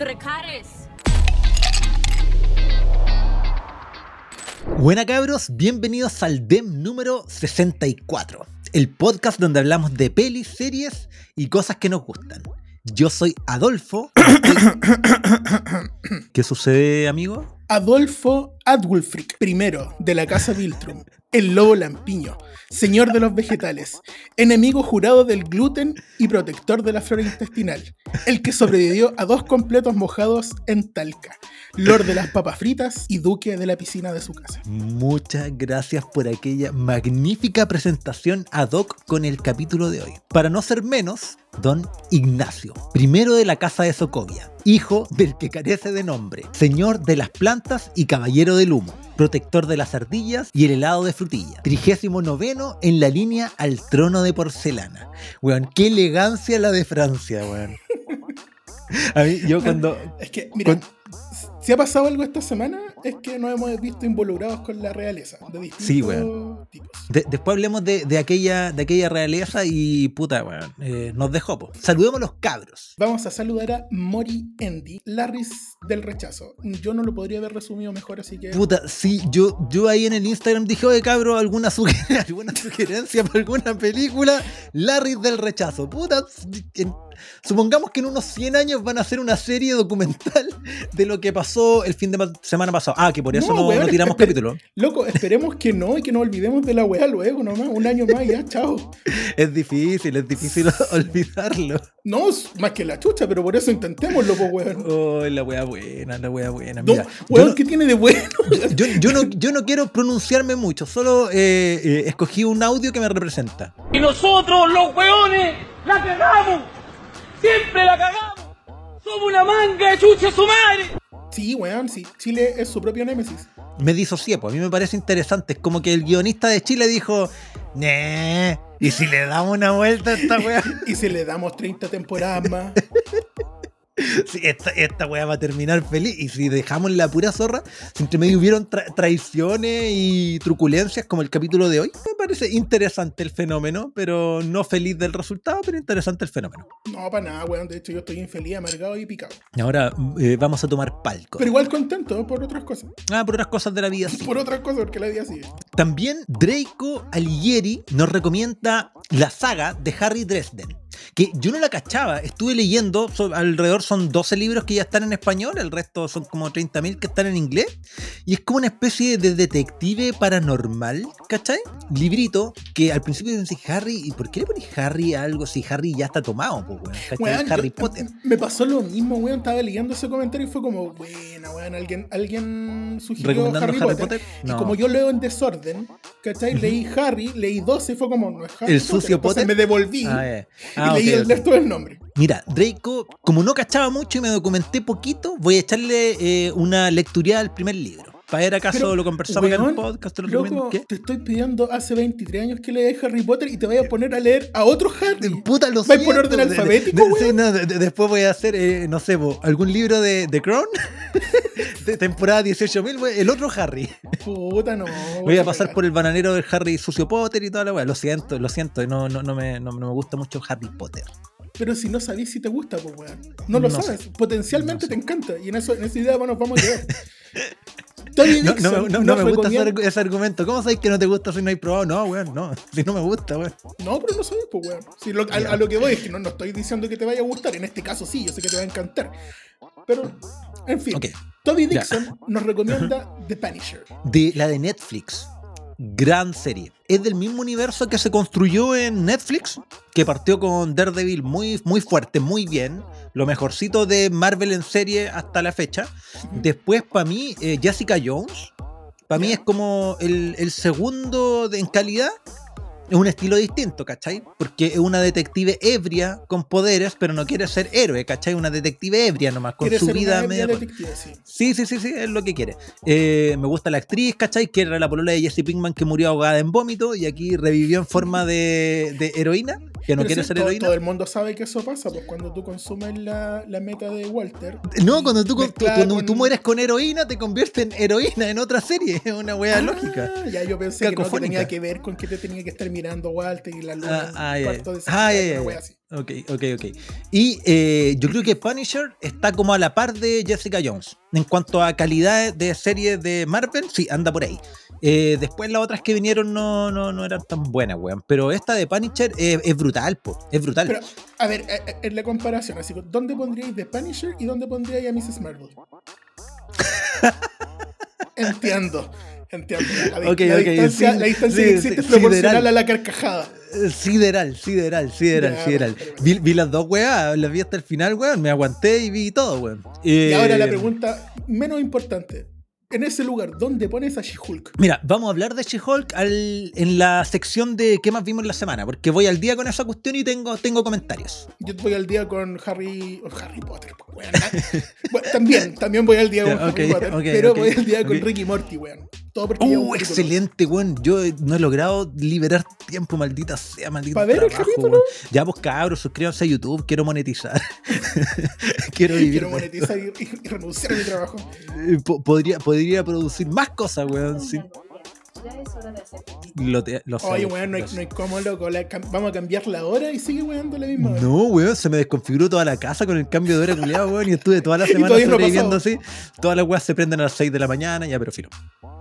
Trecares. Buena cabros, bienvenidos al DEM número 64, el podcast donde hablamos de pelis, series y cosas que nos gustan. Yo soy Adolfo. ¿Qué sucede, amigo? Adolfo Adwulfric, primero de la casa Viltrum, el lobo lampiño, señor de los vegetales, enemigo jurado del gluten y protector de la flora intestinal, el que sobrevivió a dos completos mojados en Talca, lord de las papas fritas y duque de la piscina de su casa. Muchas gracias por aquella magnífica presentación ad hoc con el capítulo de hoy. Para no ser menos, don Ignacio, primero de la casa de Socovia, hijo del que carece de nombre, señor de las plantas y caballero del humo, protector de las ardillas y el helado de frutilla, trigésimo noveno en la línea al trono de porcelana. Weón, qué elegancia la de Francia, weón. A mí, yo cuando... Es que, mira, Con- si ha pasado algo esta semana, es que nos hemos visto involucrados con la realeza, de distintos Sí, tipos. De- después hablemos de, de aquella, de aquella realeza y puta, weón, eh, nos dejó. po. Saludemos a los cabros. Vamos a saludar a Mori Andy, Larris del rechazo. Yo no lo podría haber resumido mejor, así que... Puta, sí, yo, yo ahí en el Instagram dije, oye cabro, ¿alguna, suger- alguna sugerencia para alguna película? Larry del rechazo. Puta, en- supongamos que en unos 100 años van a hacer una serie documental de lo que pasó el fin de ma- semana pasado. Ah, que por eso No, no, weón, no tiramos capítulo. Loco, esperemos que no y que no olvidemos de la weá luego nomás, un año más y ya, chao. Es difícil, es difícil olvidarlo. No, más que la chucha, pero por eso intentémoslo, pues weón. Oh, la wea buena, la wea buena. Mira, weón, no- ¿qué tiene de bueno? Yo, yo no, yo no quiero pronunciarme mucho, solo eh, eh, escogí un audio que me representa. Y nosotros, los hueones, la cagamos. Siempre la cagamos. Somos una manga de chucha su madre. Sí, weón, sí. Chile es su propio némesis. Me disocié, pues a mí me parece interesante. Es como que el guionista de Chile dijo, "Nee, ¿y si le damos una vuelta a esta weá? Y si le damos 30 temporadas más. Sí, esta, esta weá va a terminar feliz. Y si dejamos la pura zorra, si entre medio hubieron tra- traiciones y truculencias como el capítulo de hoy, me parece interesante el fenómeno, pero no feliz del resultado, pero interesante el fenómeno. No, para nada, weón. De hecho, yo estoy infeliz, amargado y picado. Y ahora eh, vamos a tomar palco. Pero igual contento por otras cosas. Ah, por otras cosas de la vida, sí. Por otras cosas, porque la vida sigue. También Draco Alighieri nos recomienda la saga de Harry Dresden. Que yo no la cachaba, estuve leyendo, so- alrededor son 12 libros que ya están en español, el resto son como 30.000 que están en inglés. Y es como una especie de detective paranormal, ¿cachai? Librito que al principio pensé, Harry, ¿y por qué le pones Harry a algo si Harry ya está tomado? Pues, weón? ¿Cachai? Weón, Harry yo- Potter. Me pasó lo mismo, weón. Estaba leyendo ese comentario y fue como, buena, weón. Alguien, alguien sugirió ¿Recomendando Harry, Harry Potter. Potter? Y No. como yo leo en desorden, ¿cachai? Leí Harry, leí 12 y fue como, no es Harry. ¿El Potter. sucio Entonces Potter? me devolví Ah, eh. y Ah, leí el resto del nombre. Mira, Draco, como no cachaba mucho y me documenté poquito, voy a echarle eh, una lectura al primer libro. Para ver acaso Pero, lo conversamos en el podcast. te lo Loco, recomiendo. ¿Qué? te estoy pidiendo hace 23 años que leas Harry Potter y te voy a poner a leer a otro Harry. Puta, lo ¿Vais por orden De- de- alfabético, de- sí, no, de- de- después voy a hacer, eh, no sé, algún libro de, de Crown. de temporada 18.000, we- el otro Harry. Puta, no. Voy a pasar por el bananero del Harry Sucio Potter y toda la weá. Lo siento, lo siento. No, no, no, me, no, no me gusta mucho Harry Potter. Pero si no sabís si te gusta, pues weón. No lo No sabes. sé. Potencialmente No sé. te encanta. Y en, eso, en esa idea nos vamos a quedar. Tony No, no, Dixon no, no nos me gusta ese, argumento. ¿Cómo sabéis que no te gusta si no hay probado? No, weón, no. Si no me gusta, weón. No, pero no sabes, pues weón. Si lo- a, a lo que voy es que no, no estoy diciendo que te vaya a gustar. En este caso sí, yo sé que te va a encantar. Pero, en fin. Ok. Toby Ya. Dixon nos recomienda The Punisher. de la de Netflix. Gran serie. Es del mismo universo que se construyó en Netflix, que partió con Daredevil muy, muy fuerte, muy bien. Lo mejorcito de Marvel en serie hasta la fecha. Después, para mí, eh, Jessica Jones. Para mí es como el, el segundo de- en calidad. Es un estilo distinto, ¿cachai? Porque es una detective ebria con poderes, pero no quiere ser héroe, ¿cachai? Una detective ebria nomás, con su vida media. detective, sí. Sí, sí, sí, sí, es lo que quiere. Eh, me gusta la actriz, ¿cachai? Que era la polola de Jesse Pinkman que murió ahogada en vómito y aquí revivió en forma de, de heroína. Que no Pero quiere sí, ser todo, heroína. todo el mundo sabe que eso pasa, pues cuando tú consumes la, la meta de Walter. No, cuando tú, tú, tú- con- tú mueres con heroína, te conviertes en heroína en otra serie. Es una wea Ah, lógica. Ya, yo pensé que no que tenía que ver con que te tenía que estar mirando Walter y la luna. Ah, ah, de ya. Ah, una wea así. Ok, ok, ok. Y eh, yo creo que Punisher está como a la par de Jessica Jones. En cuanto a calidad de serie de Marvel, sí, anda por ahí. Eh, después las otras que vinieron no, no, no eran tan buenas, weón. Pero esta de Punisher es, es brutal, po. Es brutal. Pero, a ver, eh, eh, en la comparación, así, ¿dónde pondríais The Punisher y dónde pondríais a Mrs. Marvel? entiendo, entiendo. La, la- Ok, la distancia, sí, la distancia sí, que existe sí, es proporcional sideral. a la carcajada. Sideral, sideral, sideral, Ya, sideral. Vi, vi las dos weas, las vi hasta el final, weón. Me aguanté y vi todo, weón. Y ahora la pregunta menos importante. En ese lugar, ¿dónde pones a She-Hulk? Mira, vamos a hablar de She-Hulk en la sección de qué más vimos en la semana, porque voy al día con esa cuestión y tengo, tengo comentarios. Yo voy al día con Harry. oh, Harry Potter, pues, weón. Bueno, también, también voy al día con Harry Potter. pero voy al día con. Ricky Morty, weón. Todo porque ¡Uh, excelente, weón! Yo no he logrado liberar tiempo, maldita sea, maldita ¿Pa ver el capítulo? weón. Ya, pues cabros, suscríbanse a YouTube, quiero monetizar. quiero vivir. Quiero monetizar y, y- renunciar a mi trabajo. Eh, po- podría, podría producir más cosas, weón. sí. Ya es hora de hacer Lo, te- lo Oye, weón, no hay, no hay cómo, loco. la vamos a cambiar la hora y sigue weando la misma hora. No, weón, se me desconfiguró toda la casa con el cambio de hora culiado, weón, y estuve toda la semana no sobreviviendo así. Todas las weas se prenden a las 6 de la mañana, ya, pero filo.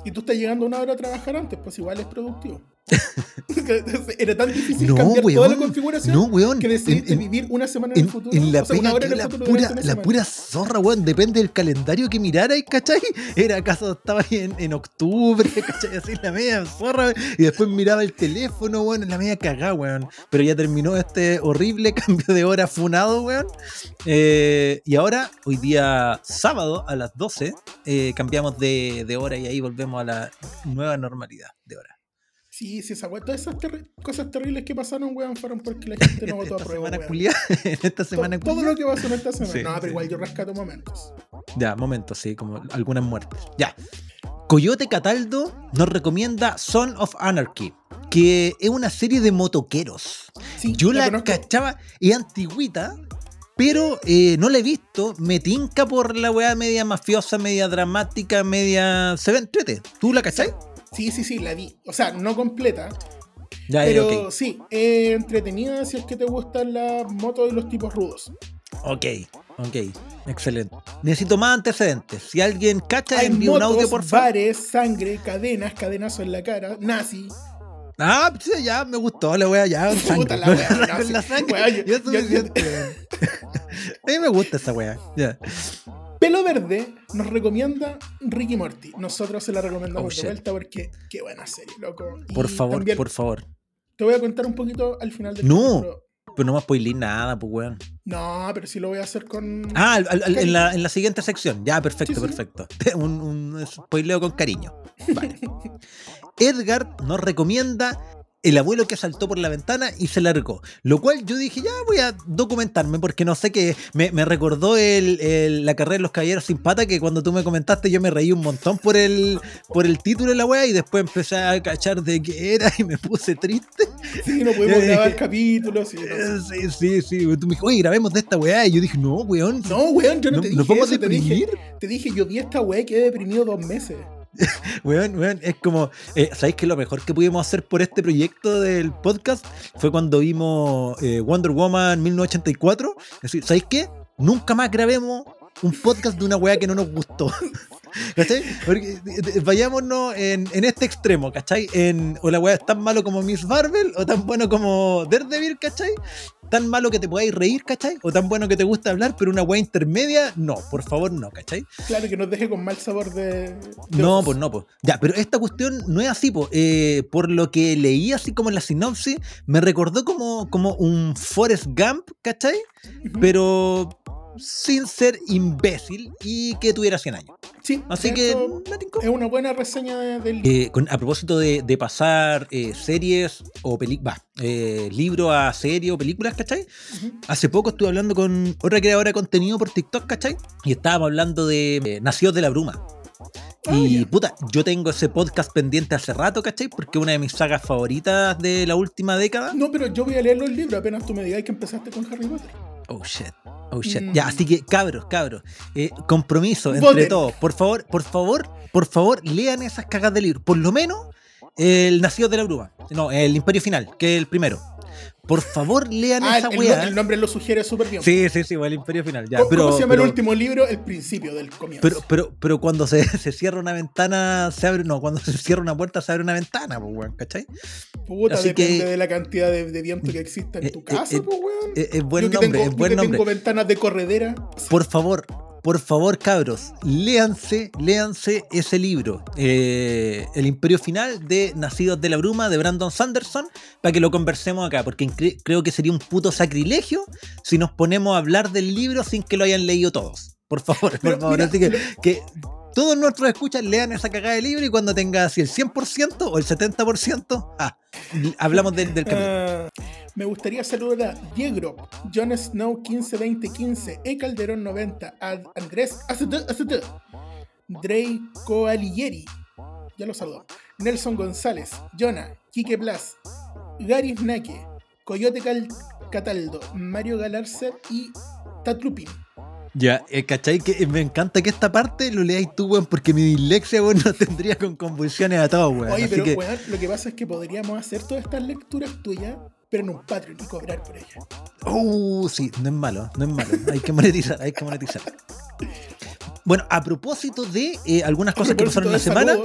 Y tú estás llegando una hora a trabajar antes, pues igual es productivo. Era tan difícil No, cambiar weón. toda la configuración No, weón. que decidiste En- vivir una semana en, En, el futuro. en la o sea, pega en la pura, la pura zorra, weón, depende del calendario que mirarais, ¿cachai? Era acaso estaba ahí en, en octubre, ¿cachai? Así la media zorra, weón, y después miraba el teléfono, weón, en la media cagada, weón. Pero ya terminó este horrible cambio de hora funado, weón. Eh, y ahora, hoy día sábado a las 12, eh, cambiamos de, de hora y ahí volvemos a la nueva normalidad de hora. Sí, sí, esa weá. Todas esas terri- cosas terribles que pasaron, weón, fueron porque la gente no votó a esta prueba. semana en esta semana Todo culiá. lo que pasó en esta semana. Sí, no, pero sí. igual yo rescato momentos. Ya, momento, sí, como algunas muertes. Ya. Coyote Cataldo nos recomienda Son of Anarchy, que es una serie de motoqueros. Sí, Yo la, conozco. cachaba, es antigüita, pero eh, no la he visto. Me tinca por la weá media mafiosa, media dramática, media. Se ve entrete. ¿Tú la cachai? Sí, sí, sí, la vi. O sea, no completa, Ya, ya, pero ok. sí, es entretenida si es que te gustan las motos y los tipos rudos. Ok, ok, excelente. Necesito más antecedentes. Si alguien cacha, Hay envía un audio, por favor. bares, sangre, cadenas, cadenazo en la cara, nazi. Ah, sí, ya me gustó la wea, ya. Puta la wea, no, la sangre. Wea, yo-. A mí me gusta esa wea. Pelo Verde nos recomienda Ricky Morty. Nosotros se la recomendamos Oh, de vuelta porque qué buena serie, loco. Y Por favor, también por favor. Te voy a contar un poquito al final del No. capítulo. Pero no me spoilé nada, pues weón. No, pero sí lo voy a hacer con. Ah, al- al- en, la, en la siguiente sección. Ya, perfecto, Sí, sí. perfecto. Un, un spoileo con cariño. Vale. Edgar nos recomienda El abuelo que saltó por la ventana y se largó. Lo cual yo dije, ya voy a documentarme porque no sé qué. Me, me recordó el, el- la carrera de los caballeros sin pata que cuando tú me comentaste yo me reí un montón por el, por el título de la wea y después empecé a cachar de qué era y me puse triste. Sí, no podemos grabar capítulos. sí, no. Eh, Sí, sí, sí. Tú me dijiste, oye, grabemos de esta weá. Y yo dije, no, weón. No, weón, yo no, No- te nos dije vamos a eso, te dije, deprimir. te dije, yo vi esta weá y quedé deprimido dos meses. Weón, weón, es como, eh, ¿sabéis que lo mejor que pudimos hacer por este proyecto del podcast fue cuando vimos eh, Wonder Woman 1984? Es decir, ¿sabéis qué? Nunca más grabemos un podcast de una weá que no nos gustó. ¿Cachai? Porque eh, vayámonos en, en este extremo, ¿cachai? En, o la weá es tan malo como Miss Marvel, o tan bueno como Daredevil, ¿cachai? Tan malo que te podáis reír, ¿cachai? O tan bueno que te gusta hablar, pero una weá intermedia, no, por favor, no, ¿cachai? Claro que nos deje con mal sabor de. de No, pues no, pues. Ya, pero esta cuestión no es así, pues. Eh, por lo que leí así como en la sinopsis, me recordó como, como un Forrest Gump, ¿cachai? Pero sin ser imbécil y que tuviera 100 años. Sí, Así que es una buena reseña de- del. Eh, con- a propósito de, de pasar eh, series o películas, libros a series o películas, ¿cachai? Hace poco estuve hablando con otra creadora de contenido por TikTok, ¿cachai? Y estábamos hablando de eh, Nacidos de la Bruma. Ah, Y puta, yo tengo ese podcast pendiente hace rato, ¿cachai? Porque es una de mis sagas favoritas de la última década. No, pero yo voy a leer los libros apenas tú me digas que empezaste con Harry Potter. Oh shit. Oh shit. Mm. Ya, así que cabros, cabros. eh, compromiso entre Voten. todos. Por favor, por favor, por favor, lean esas cagas de libro. Por lo menos el Nacido de la Bruma. No, el Imperio Final, que es el primero. Por favor, lean Ah, esa el, el weá. no- el nombre lo sugiere súper bien. Sí, sí, sí, el Imperio Final. Ya, ¿Cómo, pero, cómo se llama pero- el último libro? El principio del comienzo. Pero, pero, pero cuando se, se cierra una ventana, se abre. No, cuando se cierra una puerta, se abre una ventana, pues, weón, ¿cachai? Puta, así depende que- de la cantidad de, de viento que exista en Eh, tu eh, casa, eh, pues, weón. Es, es buen Yo nombre, tengo, es buen nombre. tengo ventanas de corredera. Por favor, por favor, cabros, léanse, léanse ese libro, eh, El Imperio Final de Nacidos de la Bruma de Brandon Sanderson, para que lo conversemos acá, porque cre- creo que sería un puto sacrilegio si nos ponemos a hablar del libro sin que lo hayan leído todos. Por favor, por Pero favor. mira, Así que, que todos nuestros escuchas lean esa cagada de libro y cuando tenga así el 100% o el 70%, ah, hablamos del, del capítulo. Ah, me gustaría saludar a Diego, Jon Snow 152015, E Calderón 90, a Andrés ACT, ACT, Draco Alighieri, ya lo saludó, Nelson González, Jonah, Quique Blas, Gary Snake, Coyote Cal- Cataldo, Mario Galarza y Tatrupin. Ya, eh, ¿cachai? Que eh, me encanta que esta parte lo leáis tú, weón, porque mi dislexia, weón, nos tendría con convulsiones a todos, weón. Oye, Así pero que, weón, lo que pasa es que podríamos hacer todas estas lecturas tuyas, pero en un Patreon y cobrar por ellas. uh, sí, no es malo, no es malo. Hay que monetizar, hay que monetizar. Bueno, a propósito de eh, algunas cosas que pasaron en la semana,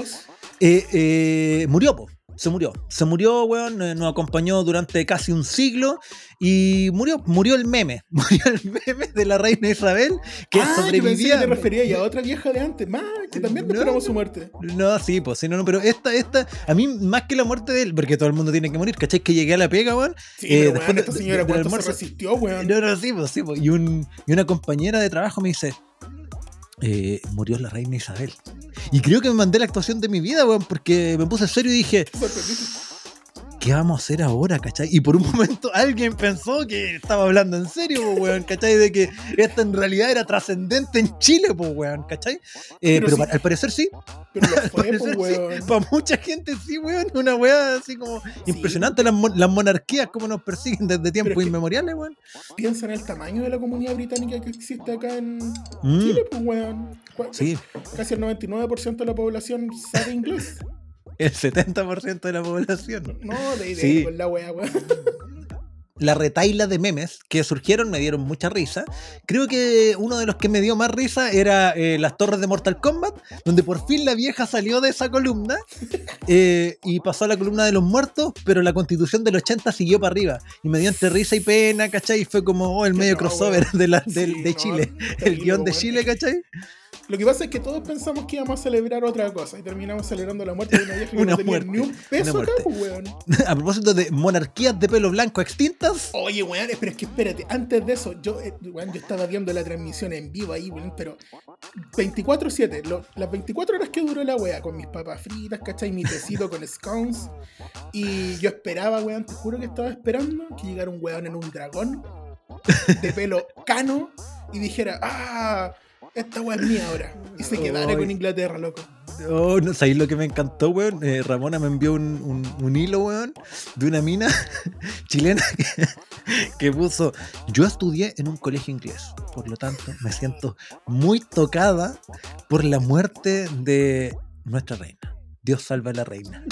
eh, eh, murió, po. Se murió. Se murió, weón. eh, Nos acompañó durante casi un siglo. Y murió. Murió el meme. Murió el meme de la reina Isabel. Que ah, yo pensé que sobrevivía. te referías ya a otra vieja de antes, más, que también No, esperamos su muerte. No, sí, pues sí, no, no, pero esta, esta, a mí más que la muerte de él, porque todo el mundo tiene que morir, ¿cachai? Que llegué a la pega, weón. Sí, eh, pero después weón, de- esta de- señora cuánto se almuerzo. resistió, weón. No, no, sí, pues sí, pues. Y, un, y una compañera de trabajo me dice, eh, murió la reina Isabel. Y creo que me mandé la actuación de mi vida, weón, porque me puse serio y dije. ¿Qué vamos a hacer ahora, cachai? Y por un momento alguien pensó que estaba hablando en serio, po, weón, cachai, de que esto en realidad era trascendente en Chile, pues, weón, cachai. Eh, Pero pero sí. pa- al parecer sí, Pero lo fue, parecer weón. sí. Para mucha gente sí, weón, una weá así como impresionante las, mon- las monarquías, como nos persiguen desde tiempos inmemoriales, weón. Piensa en el tamaño de la comunidad británica que existe acá en Mm. Chile, pues, weón. Sí, Casi el 99% de la población sabe inglés. El 70% de la población. No, de idea Sí. con la wea, weón. La retaila de memes que surgieron me dieron mucha risa. Creo que uno de los que me dio más risa era eh, las torres de Mortal Kombat, donde por fin la vieja salió de esa columna eh, y pasó a la columna de los muertos, pero la constitución del 80 siguió para arriba. Y me dio entre risa y pena, ¿cachai? Y fue como oh, el medio No, crossover de, la, Sí, de no, Chile. El guion de. Chile, ¿cachai? Lo que pasa es que todos pensamos que íbamos a celebrar otra cosa y terminamos celebrando la muerte de una vieja que Una no tenía muerte, ni un peso acá, pues, weón. A propósito de monarquías de pelo blanco extintas. Oye, weón, pero es que espérate, antes de eso, yo, eh, weón, yo estaba viendo la transmisión en vivo ahí, weón, pero 24-7, lo- las 24 horas que duró la wea, con mis papas fritas, ¿cachai? Mi tecito con scones. Y yo esperaba, weón, te juro que estaba esperando que llegara un weón en un dragón de pelo cano y dijera, ah, esta wea es mía ahora. Y se quedara con Inglaterra, loco. Oh, no sabéis lo que me encantó, weón. Eh, Ramona me envió un, un- un hilo, weón, de una mina chilena que, que puso. Yo estudié en un colegio inglés, por lo tanto, me siento muy tocada por la muerte de nuestra reina. Dios salva a la reina.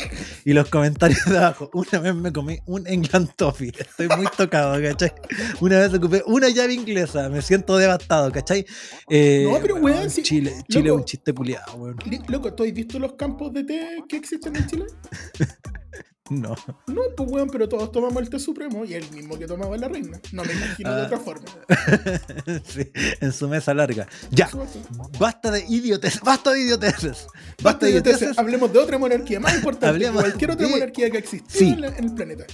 Y los comentarios de abajo. Una vez me comí un England Toffee. Estoy muy tocado, ¿cachai? Una vez ocupé una llave inglesa. Me siento devastado, ¿cachai? Eh, No, pero, weón, sí, Chile, Chile es un chiste culiado, weón. Loco, ¿tú has visto los campos de té que existen en Chile? No. No, pues weón, pero todos tomamos el té supremo y el mismo que tomaba la reina. No me imagino de Ah. otra forma. Sí, en su mesa larga. Ya, basta de idiotes, basta de idioteces. Basta de idioteces, hablemos de otra monarquía más importante Hablemos cualquier otra de- monarquía que existió Sí. en el planeta.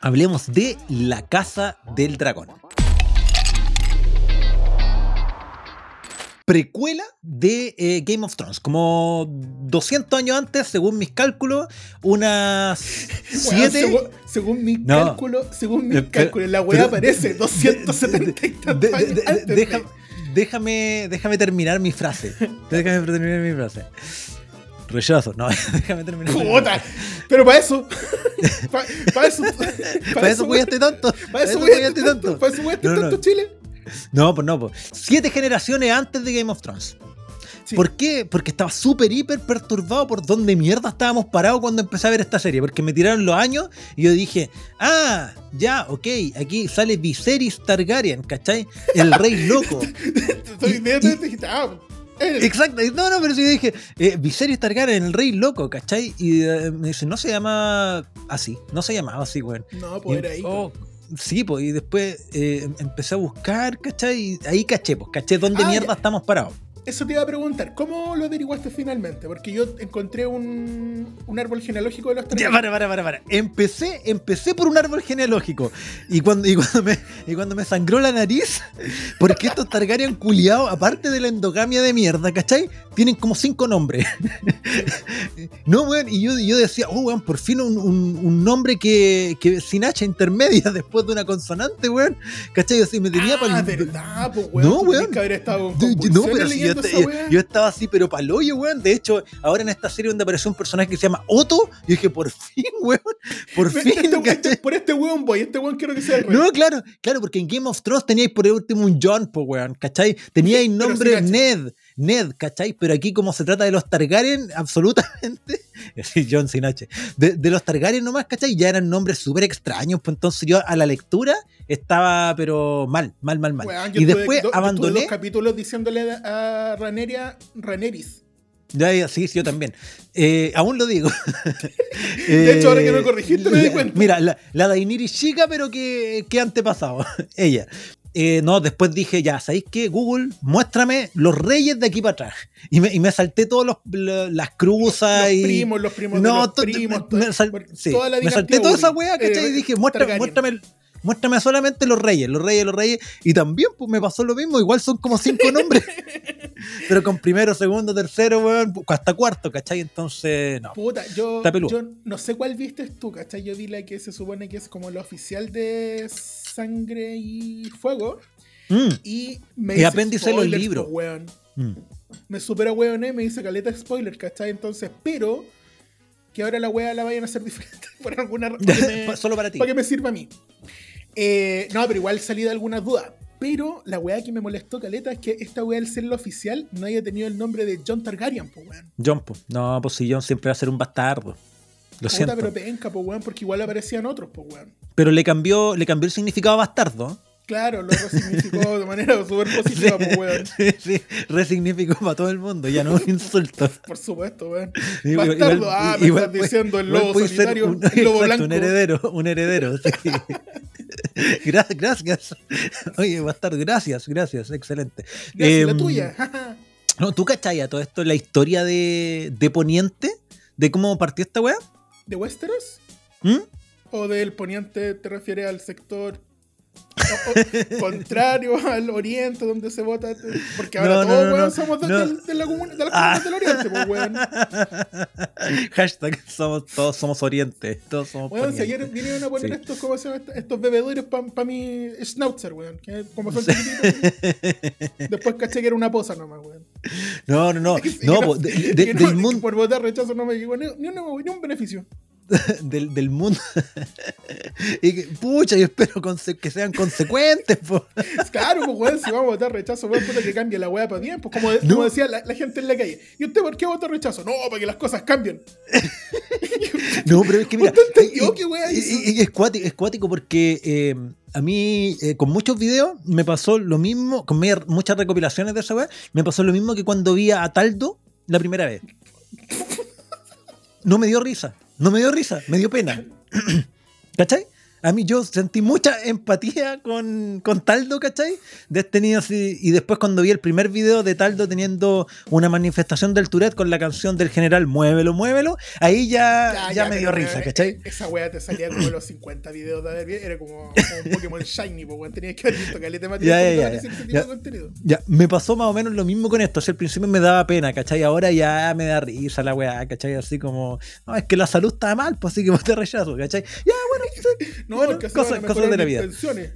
Hablemos de la casa del dragón. Precuela de eh, Game of Thrones, como 200 años antes, según mis cálculos, unas Weón, 7. según, según mi No. cálculo, según mis pero- cálculos, la weá aparece 270 y tantos De- de- años de- antes. deja- de- déjame, déjame terminar mi frase. Déjame terminar mi frase. Rechazo, no, déjame terminar. mi Puta. Pero para eso. Para eso. Para eso cuidaste tanto. Para eso cuidaste tanto. Para eso cuidaste No, no. tanto Chile. No, pues no, pues. Siete generaciones antes de Game of Thrones. Sí. ¿Por qué? Porque estaba súper, hiper perturbado por dónde mierda estábamos parados cuando empecé a ver esta serie. Porque me tiraron los años y yo dije, ah, ya, ok, aquí sale Viserys Targaryen, ¿cachai? El rey loco. Entonces, Y- inmediatamente dijiste, ah, él. Exacto, no, no, pero sí yo dije, eh, Viserys Targaryen, el rey loco, ¿cachai? Y eh, me dice, no se llama así, no se llamaba así, weón. No, pues Y- era ahí. oh, sí, pues, y después eh, empecé a buscar, ¿cachai? Y ahí caché, pues, caché dónde Ah, mierda ya. estamos parados. Eso te iba a preguntar, ¿cómo lo averiguaste finalmente? Porque yo encontré un, un árbol genealógico de los Ya, Targaryen. para, para, para, para. Empecé, empecé por un árbol genealógico. Y cuando, y cuando me, y cuando me sangró la nariz, porque estos Targaryen culiados, aparte de la endogamia de mierda, ¿cachai? Tienen como cinco nombres. no, weón, y yo, yo decía, oh, weón, por fin un, un- un nombre que, que sin H intermedia después de una consonante, weón. ¿Cachai? Así me tenía ah, para verdad, pues weón. No, weón. que haber estado Yo- yo- no, pero si yo, yo- estaba así, pero paloyo, weón. De hecho, ahora en esta serie donde apareció un personaje que se llama Otto, yo dije, por fin, weón. Por fin, Este- este- ¿cachai? por este weón voy, este weón quiero que sea el rey. No, claro, claro, porque en Game of Thrones teníais por último un John, po, weón, ¿cachai? Teníais nombre. Ned, Ned, ¿cachai? Pero aquí como se trata de los Targaryen, absolutamente, sí, John sin H, de, de los Targaryen nomás, ¿cachai? Ya eran nombres súper extraños, pues entonces yo a la lectura estaba, pero mal, mal, mal, mal. Yo y después do- abandoné, dos capítulos diciéndole a Raneria, Raneris. ya, ya, sí, sí, yo también. Eh, aún lo digo. De hecho, ahora que me corregiste, me di cuenta. Mira, la, la Daenerys chica, pero que, que antepasado, ella. Eh, no, después dije, ya, ¿sabéis qué? Google, muéstrame los reyes de aquí para atrás. Y me, y me salté todas las cruzas Los y. primos, los primos no, de los primos. me, sal- sí, toda la me salté toda esa weá, ¿cachai? eh, y dije, muéstrame, muéstrame, muéstrame solamente los reyes, los reyes, los reyes. Y también pues, me pasó lo mismo, igual son como cinco nombres. pero con primero, segundo, tercero, weón, hasta cuarto, ¿cachai? Entonces, no. Puta, yo, yo no sé cuál viste tú, ¿cachai? Yo vi la que se supone que es como la oficial de Sangre y Fuego. Mm, Y me Y dice apéndice los libros. weón. mm. Me supera weón, me dice caleta spoiler, ¿cachai? Entonces espero que ahora la wea la vayan a hacer diferente por alguna razón. Solo para ti. para que me sirva a mí. Eh, no, pero igual salí de algunas dudas. Pero la weá que me molestó, caleta, es que esta weá, al ser la oficial, no haya tenido el nombre de John Targaryen, po, weón. John, po. no, pues si John siempre va a ser un bastardo. Lo Puta, siento. pero Pero, penca, po, weón, porque igual aparecían otros, po, weón. le cambió, le cambió el significado a bastardo. Claro, lo resignificó de manera súper positiva, po, weón. Sí, sí, resignificó para todo el mundo, ya no es un insulto. Por supuesto, weón. Bastardo, igual- ah, me igual estás diciendo el lobo solitario, un- el lobo exacto, blanco. Un heredero, un heredero. sí. Gra- gracias. Oye, bastardo, gracias, gracias, excelente. Gracias, la Em, tuya. No, ¿tú cachai a todo esto la historia de, de Poniente? ¿De cómo partió esta weá? ¿De Westeros? ¿Mm? ¿O del poniente te refieres al sector contrario al oriente donde se vota? Porque ahora No, todos, no, weón, no, somos de, del- de la comuna, de las Ah. del oriente, pues, weón. Hashtag somos, todos somos Oriente. Todos somos Weón, si Poniente. ayer vinieron a poner Sí. estos, ¿cómo se llama? Estos- bebedores para mi schnauzer, weón. Que como son chiquititos. Después caché que era una poza nomás, weón. No, no, no. No, de- de-. Por votar rechazo no me llegó ni, ni, ni un beneficio. Del, del mundo. y que, pucha, yo espero que sean consecuentes, po. Claro, pues, weón, si vamos a votar rechazo, weón, puta que cambie la weá para bien. Pues como, No. como decía la, la gente en la calle. ¿Y usted por qué vota rechazo? No, para que las cosas cambien. No, pero es que mira. ¿Usted entendió y- es, cuático, es cuático porque eh, a mí, eh, con muchos videos, me pasó lo mismo, con muchas recopilaciones de esa weá, me pasó lo mismo que cuando vi a Taldo la primera vez. No me dio risa, no me dio risa, me dio pena. ¿Cachai? A mí yo sentí mucha empatía con, con Taldo, ¿cachai? De este niño así. Y después cuando vi el primer video de Taldo teniendo una manifestación del Tourette con la canción del general Muévelo, muévelo, ahí ya, ya, me dio risa, weón, ¿cachai? eh, Esa weá te salía como los 50 videos de haber Era como, como un Pokémon Shiny, pues. Tenías que haber visto caleta material Ya, ya, ya, ya. Ya, me pasó más o menos lo mismo con esto. Así, al principio me daba pena, ¿cachai? Ahora ya me da risa la weá, ¿cachai? Así como, no, es que la salud está mal, pues así que te rechazo, ¿cachai? Ya, bueno. No, Bueno, que cosas- cosas de la vida. pensiones.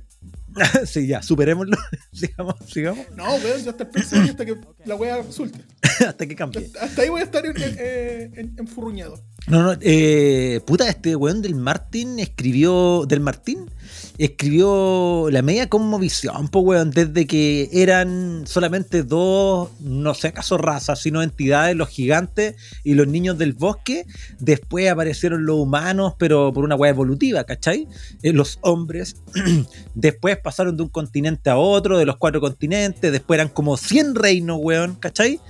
sí, ya, superémoslo. sigamos, sigamos. No, weón, yo hasta el hasta que la wea resulte. Hasta que cambie. Hasta ahí voy a estar en, en- en- enfurruñado. No, no, eh, puta, este weón del Martín escribió, del Martín, escribió la media conmovisión, pues weón, desde que eran solamente dos, no sé acaso razas, sino entidades, los gigantes y los niños del bosque, después aparecieron los humanos, pero por una weá evolutiva, ¿cachai? Eh, los hombres, después pasaron de un continente a otro, de los cuatro continentes, después eran como 100 reinos, weón, ¿cachai?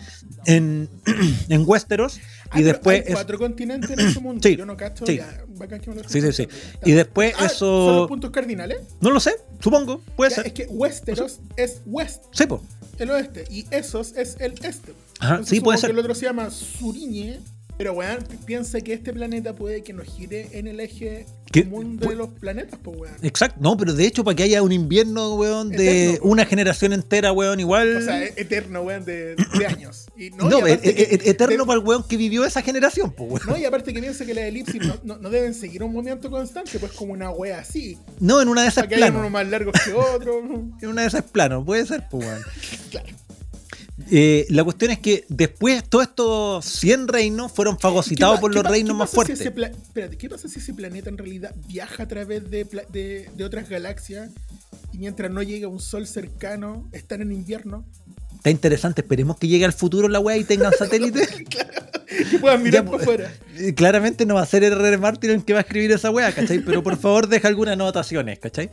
En, en Westeros. Ah, Y después Hay es- cuatro continentes en ese mundo. Sí, Yo no cacho. sí. Ya, bacán que me lo Sí, sí, sí. Y después Ah, eso- ¿Son los puntos cardinales? No lo sé, supongo, puede Ya, ser. es que Westeros es west, Sí, po. el oeste, y Esos es el este. Ajá, Entonces, sí, puede ser. que el otro se llama Suriñe. Pero weón, piensa que este planeta puede que nos gire en el eje ¿Qué? común de los planetas, pues weón. Exacto, no, pero de hecho, para que haya un invierno, weón, de Eterno, una generación entera, weón, igual. O sea, e- eterno, weón, de, de años. Y, no, no, y e- e- que- e- eterno de- para el weón que vivió esa generación, pues, weón. No, y aparte que piensa que las elipsis no, no, no deben seguir un movimiento constante, pues como una wea así. No, en una de esas Para que haya plano. unos más largos que otros. En una de esas plano, puede ser, pues, weón. claro. Eh, la cuestión es que después todos estos 100 reinos fueron fagocitados ¿Qué pa- por los reinos qué más si fuertes. espérate, ¿qué pasa si ese planeta en realidad viaja a través de, pla- de, de otras galaxias y mientras no llega un sol cercano, están en invierno? Está interesante, esperemos que llegue al futuro la weá y tengan satélites. Que puedan mirar Ya, para pues, afuera. Eh, Claramente no va a ser R.R. Martin el que va a escribir esa weá, ¿cachai? Pero por favor deja algunas anotaciones, ¿cachai?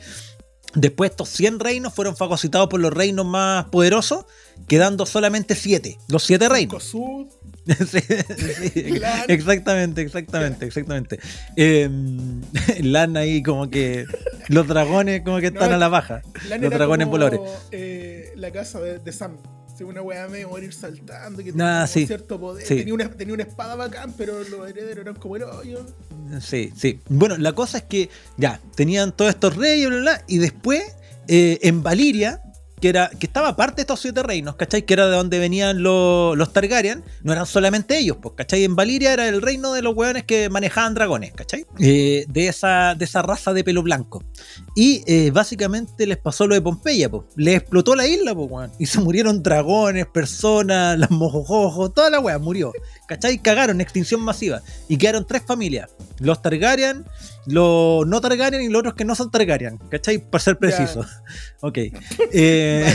Después estos 100 reinos fueron fagocitados por los reinos más poderosos, quedando solamente 7. Los 7 reinos. Sí, sí, Lan. exactamente, exactamente, exactamente. Eh, Lan ahí como que los dragones como que están No, a la baja. Lan Los dragones como, eh, la casa de, de Sam. Sí, una weá medio morir saltando, que Ah, tenía cierto poder. Sí. Tenía, una, tenía una espada bacán, pero los herederos eran como el hoyo. Sí, sí. Bueno, la cosa es que ya, tenían todos estos reyes, bla, bla, bla, y después eh, en Valiria, que era que estaba parte de estos siete reinos, ¿cachai? Que era de donde venían los, los Targaryen, no eran solamente ellos, pues, ¿cachai? En Valiria era el reino de los hueones que manejaban dragones, ¿cachai? Eh, de, esa, de esa raza de pelo blanco. Y eh, básicamente les pasó lo de Pompeya, pues. Les explotó la isla, pues, weón. Y se murieron dragones, personas, las mojojojos, toda la weá murió. ¿Cachai? Cagaron, extinción masiva. Y quedaron tres familias. Los Targaryen, los no Targaryen y los otros que no son Targaryen. ¿Cachai? Para ser preciso. Ok. Eh,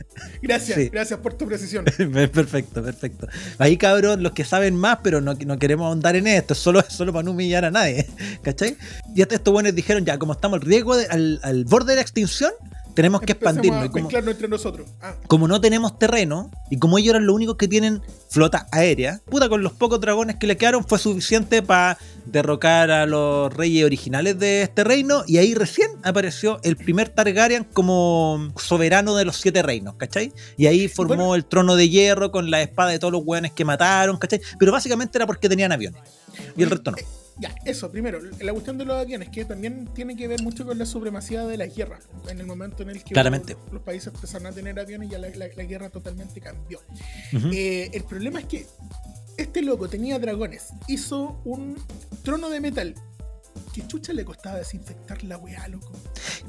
Gracias, Sí. gracias por tu precisión. perfecto, perfecto. Ahí, cabrón, los que saben más, pero no, no queremos ahondar en esto, solo, solo para no humillar a nadie, ¿cachai? Y hasta estos buenos dijeron, ya, como estamos al riesgo, de- al, al borde de la extinción, tenemos que Empecemos expandirnos. a Y como, entre nosotros. Ah, como no tenemos terreno, y como ellos eran los únicos que tienen flota aérea, puta, con los pocos dragones que le quedaron fue suficiente para derrocar a los reyes originales de este reino, y ahí recién apareció el primer Targaryen como soberano de los siete reinos, ¿cachai? Y ahí formó Bueno. el trono de hierro con la espada de todos los hueones que mataron, ¿cachai? Pero básicamente era porque tenían aviones, y el resto no. Ya, eso, primero, la cuestión de los aviones, que también tiene que ver mucho con la supremacía de la guerra. En el momento en el que Claramente. los, los países empezaron a tener aviones, ya la, la- la guerra totalmente cambió. Eh, el problema es que este loco tenía dragones, hizo un trono de metal. ¿Qué chucha le costaba desinfectar la weá, loco?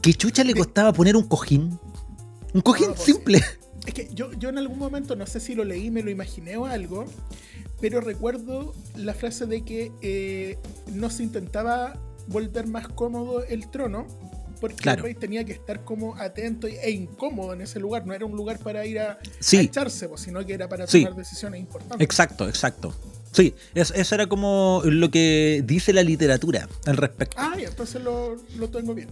¿Qué chucha le costaba poner un cojín? Un cojín No, pues, simple. Es que yo, yo en algún momento, no sé si lo leí, me lo imaginé o algo, pero recuerdo la frase de que eh, no se intentaba volver más cómodo el trono, porque Claro. el rey tenía que estar como atento e incómodo en ese lugar. No era un lugar para ir a, a Sí. echarse, pues, sino que era para Sí. tomar decisiones importantes. Exacto, exacto. Sí, es- eso era como lo que dice la literatura al respecto. Ah, entonces lo, lo tengo bien.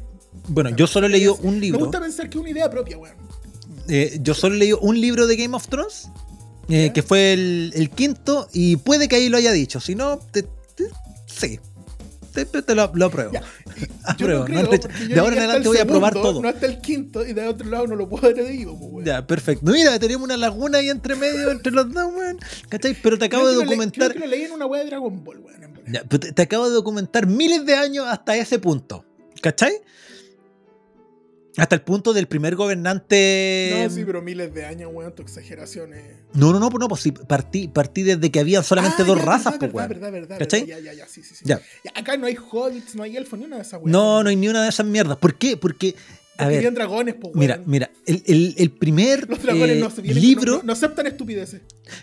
Bueno, yo solo he leído un Me libro. gusta pensar que es una idea propia, weón. eh, yo solo he leído un libro de Game of Thrones, eh, que fue el, el quinto, y puede que ahí lo haya dicho. Si no, te- te- sí. Te, te lo, lo apruebo. Ya. Apruebo, no no creo, yo de ahora en adelante el voy a probar todo. No hasta el quinto, y de otro lado no lo puedo haber leído, pues. Ya, perfecto. Mira, tenemos una laguna ahí entre medio, entre los dos, weón. ¿Cachai? Pero te acabo Creo de que lo le- documentar. creo que lo leí en una web de Dragon Ball, weón. Ya, te, te acabo de documentar miles de años hasta ese punto. ¿Cachai? Hasta el punto del primer gobernante. No, sí, pero miles de años, weón, tu exageración es. No, no, no, pues no, pues sí, partí, partí desde que habían solamente Ah, dos ya, razas, pues, weón. verdad, verdad, ¿Cachai? Ya, ya, ya, sí, sí, sí. Ya. Acá no hay hobbits, no hay elfos, ni una de esas weas. No, no hay ni una de esas mierdas. ¿Por qué? Porque A ver, dragones, pues, mira, mira, el, el- el primer Los dragones eh, no se vienen, libro, no, no aceptan estupideces.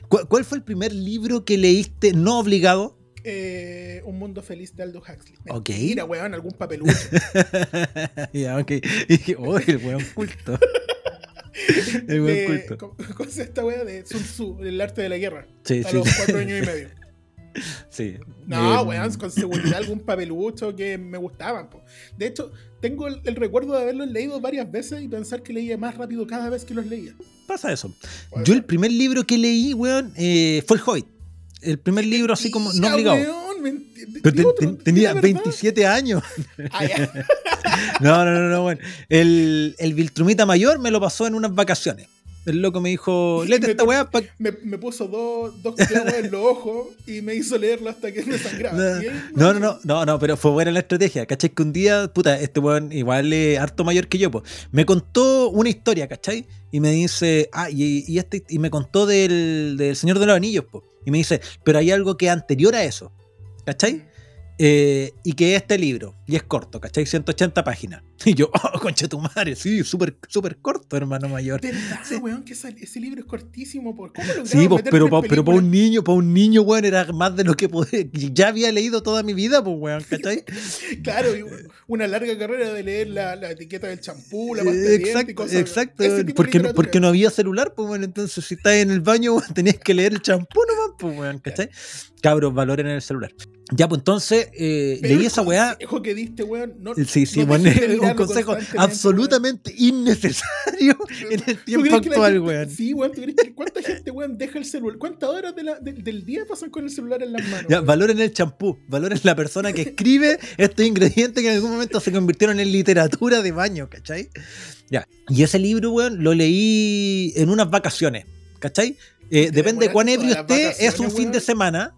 ¿cuál, cuál fue el primer libro que leíste no obligado? Eh, un mundo feliz de Aldo Huxley. Ok. Mira, weón, algún papelucho. ya, ok. Y dije, oh, el weón culto. el weón de, culto. ¿cómo, es esta wea? De Sun Tzu, el arte de la guerra. Sí, a sí, los cuatro años y medio. sí. No, Eh, weón, con seguridad algún papelucho que me gustaban. po. De hecho, tengo el, el recuerdo de haberlos leído varias veces y pensar que leía más rápido cada vez que los leía. Pasa eso. Yo el primer libro que leí, weón, eh, fue el Hobbit. El primer libro así como no obligado. Pero digo, ten- ten- ¿de tenía verdad? 27 años. Ah. No, no, no, no, bueno. El, el Viltrumita mayor me lo pasó en unas vacaciones. El loco me dijo, léete Me esta weá pa- me, me puso dos, dos clavos en los ojos y me hizo leerlo hasta que me sangraba. No, no, no, no, no, pero fue buena la estrategia. ¿Cachai? Que un día, puta, este weón igual es harto mayor que yo, pues. Me contó una historia, ¿cachai? Y me dice, ah, y, y este, y me contó del, del Señor de los Anillos, pues. Y me dice, pero hay algo que es anterior a eso, ¿cachai? Eh, y que es este libro, y es corto, ¿cachai? 180 páginas. Y yo, oh, concha tu madre, sí, súper, súper corto, hermano mayor. Verdad, weón, que ese libro es cortísimo. ¿por ¿Cómo lograron Sí, pues, pero, pa- pero para un niño, para un niño, weón, era más de lo que podía. Ya había leído toda mi vida, pues, weón, ¿cachai? Claro, una larga carrera de leer la, la etiqueta del champú, la pasta de dientes y Exacto, cosas. exacto. Porque, no- porque no había celular, pues, bueno, entonces si estás en el baño, weón, tenías que leer el champú nomás, pues, weón, ¿cachai? Cabros, valoren el celular. Ya, pues entonces, eh, leí esa weá. que diste, weón, no, Sí, sí, no bueno, un consejo absolutamente innecesario en el ¿Tú tiempo actual, gente- weón. Sí, weón, ¿tú crees que cuánta gente, weón, deja el celular? ¿Cuántas horas de la- de- del día pasan con el celular en las manos? Ya, valoren el champú, valoren la persona que escribe estos ingredientes que en algún momento se convirtieron en literatura de baño, ¿cachai? Ya. Y ese libro, weón, lo leí en unas vacaciones, ¿cachai? Eh, depende de cuán ebrio las es un fin de semana.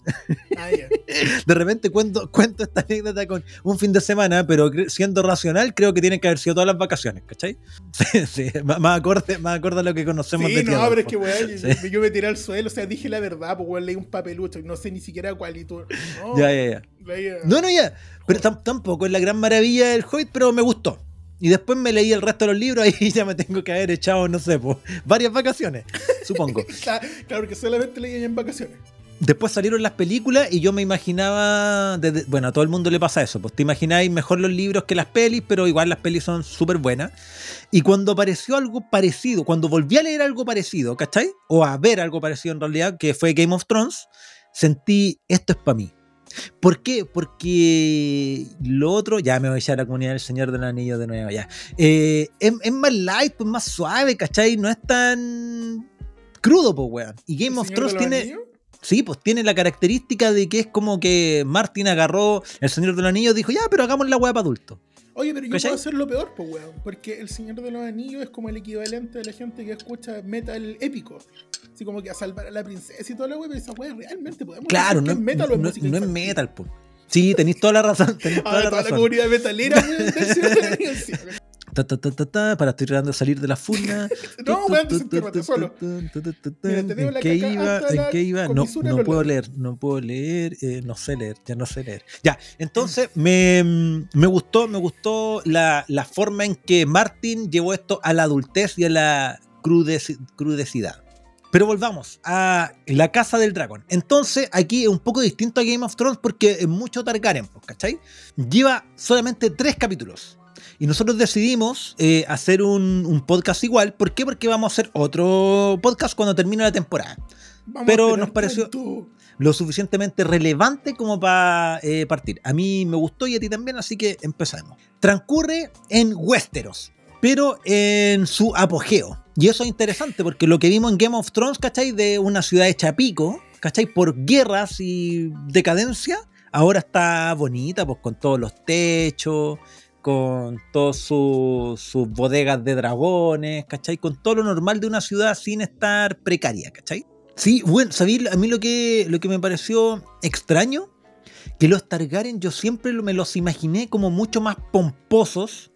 Ah. De repente cuento, cuento esta anécdota con un fin de semana, pero siendo racional, creo que tienen que haber sido todas las vacaciones, ¿cachai? Sí, sí, más, acorde, más acorde a lo que conocemos Sí, de no, pero es que, weón, yo, Sí. yo me tiré al suelo, o sea, dije la verdad, pues, weón, leí un papelucho, y no sé ni siquiera cuál, y tú, no, Ya, ya, ya. leía- No, no, ya. Pero tam- tampoco es la gran maravilla del Hobbit, pero me gustó. Y después me leí el resto de los libros y ya me tengo que haber echado, no sé, pues, varias vacaciones, supongo. Claro, claro, que solamente leí en vacaciones. Después salieron las películas y yo me imaginaba, desde- bueno, a todo el mundo le pasa eso, pues te imagináis mejor los libros que las pelis, pero igual las pelis son súper buenas. Y cuando apareció algo parecido, cuando volví a leer algo parecido, ¿cachai? O a ver algo parecido en realidad, que fue Game of Thrones, sentí, esto es para mí. ¿Por qué? Porque lo otro, ya me voy a echar a la comunidad del Señor del Anillo de nuevo, ya. Eh, es, es más light, pues más suave, ¿cachai? No es tan crudo, pues, weón. Y Game ¿El of Thrones tiene... Anillos? Sí, pues tiene la característica de que es como que Martin agarró el Señor de los Anillos y dijo, ya, pero hagamos la weá para adultos. Oye, pero yo ¿Cachai? puedo hacer lo peor, pues, weón. Porque El Señor de los Anillos es como el equivalente de la gente que escucha metal épico. Así como que a salvar a la princesa y toda la weá, pero esa weá realmente podemos Claro, no, es metal no- música no es metal, pues. Sí, tenéis toda la razón. Tenéis toda la toda la razón. comunidad metalera, weón, Ta, ta, ta, ta, ta, para estoy tratando de salir de la furna. No, weón, solo. ¿En qué iba? ¿En qué iba? No, no puedo leer, no puedo leer, eh, no sé leer, ya no sé leer. Ya, entonces me, me gustó, me gustó la, la forma en que Martin llevó esto a la adultez y a la crudeci- crudecidad. Pero volvamos a la casa del dragón. Entonces, aquí es un poco distinto a Game of Thrones porque es mucho Targaryen, pues, ¿cachai? Lleva solamente tres capítulos. Y nosotros decidimos eh, hacer un, un podcast igual. ¿Por qué? Porque vamos a hacer otro podcast cuando termine la temporada. Vamos Pero nos pareció- tanto. Lo suficientemente relevante como para eh, partir. A mí me gustó y a ti también, así que empezamos. Transcurre en Westeros, pero en su apogeo. Y eso es interesante porque lo que vimos en Game of Thrones, ¿cachai? De una ciudad hecha a pico, ¿cachai? Por guerras y decadencia, ahora está bonita, pues con todos los techos, con todas sus bodegas de dragones, ¿cachai? Con todo lo normal de una ciudad sin estar precaria, ¿cachai? Sí, bueno, ¿sabéis? A mí lo que, lo que me pareció extraño, que los Targaryen yo siempre me los imaginé como mucho más pomposos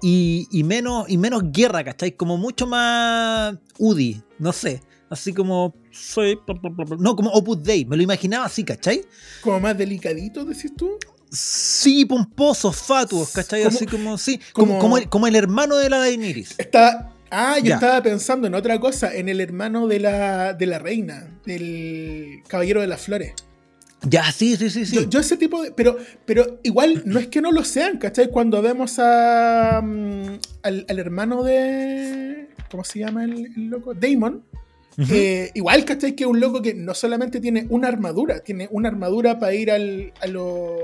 y, y menos, y menos guerra, ¿cachai? Como mucho más UDI, no sé. Así como, soy... No, como Opus Dei, me lo imaginaba así, ¿cachai? Como más delicadito, decís tú. Sí, pomposos, fatuos, ¿cachai? Como- Así como, sí, como, como- como, el, como el hermano de la Daenerys. Está. Ah, yo Ya. estaba pensando en otra cosa, en el hermano de la, de la reina, del caballero de las flores. Ya, sí, sí, sí, sí. Yo, yo ese tipo de. Pero, pero igual no es que no lo sean, ¿cachai? Cuando vemos a, mm, al, al hermano de. ¿Cómo se llama el, el loco? Damon. Eh, igual, ¿cachai? Que es un loco que no solamente tiene una armadura, tiene una armadura para ir al, a, lo-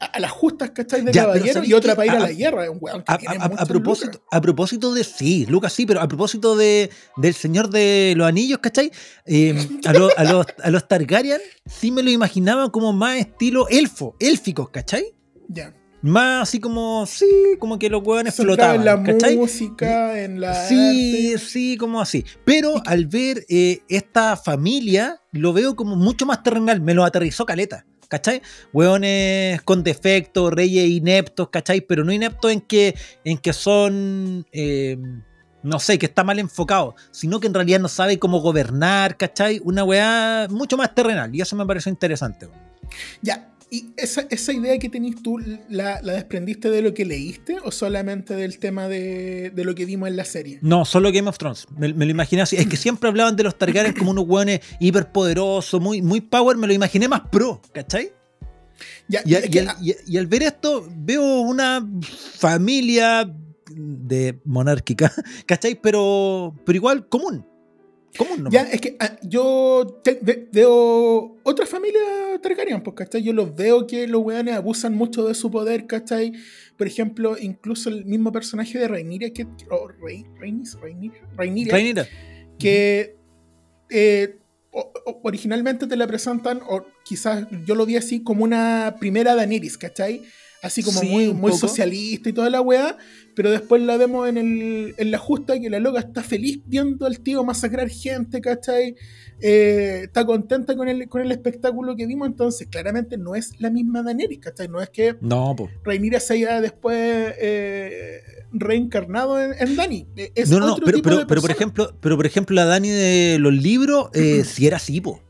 a, a las justas, ¿cachai? De Ya, caballero ¿sabéis y otra para ir a, A- la guerra. Un weón que A, propósito, lucas. a propósito de. Sí, Lucas, sí, pero a propósito de, del Señor de los Anillos, ¿cachai? Eh, a, lo- a los, a los Targaryen sí me lo imaginaba como más estilo elfo, élficos, ¿cachai? Ya. Más así como, sí, como que los hueones flotaban, en la ¿cachai? música, en la. Sí, arte. sí, como así. Pero al ver eh, esta familia, lo veo como mucho más terrenal. Me lo aterrizó caleta. ¿Cachai? Hueones con defectos, reyes ineptos, ¿cachai? Pero no ineptos en que, en que son. eh, no sé, que está mal enfocado, sino que en realidad no sabe cómo gobernar, ¿cachai? Una weá mucho más terrenal. Y eso me pareció interesante. Ya. ¿Y esa, esa idea que tenés tú, la, la desprendiste de lo que leíste o solamente del tema de, de lo que vimos en la serie? No, solo Game of Thrones. Me, me lo imaginé así. Es que siempre hablaban de los Targaryen como unos hueones hiperpoderosos, muy, muy power. Me lo imaginé más pro, ¿cachai? Ya, Y, es y al, y- y al ver esto, veo una familia de monárquica, ¿cachai? Pero, pero igual común. Común, nomás. Ya, es que ah, yo te- ve- veo otra familia Targaryen, pues, ¿cachai? Yo los veo que los weones abusan mucho de su poder, ¿cachai? Por ejemplo, incluso el mismo personaje de Rhaenyra, que, o Rey, Rhaenys, Rhaenyra, Rhaenyra, Rhaenyra. que eh, o- o- originalmente te la presentan, o quizás yo lo vi así, como una primera Daenerys, ¿cachai? Así como Sí, muy, socialista y toda la weá, pero después la vemos en, el, en la justa que la loca está feliz viendo al tío masacrar gente, ¿cachai? Eh, está contenta con el, con el espectáculo que vimos, entonces claramente no es la misma Daenerys, ¿cachai? No es que No. Rhaenyra se haya después eh, reencarnado en, en Dani. Es No, no, otro pero, tipo pero, de pero por ejemplo, pero por ejemplo, la Dani de los libros, eh, si era así, po.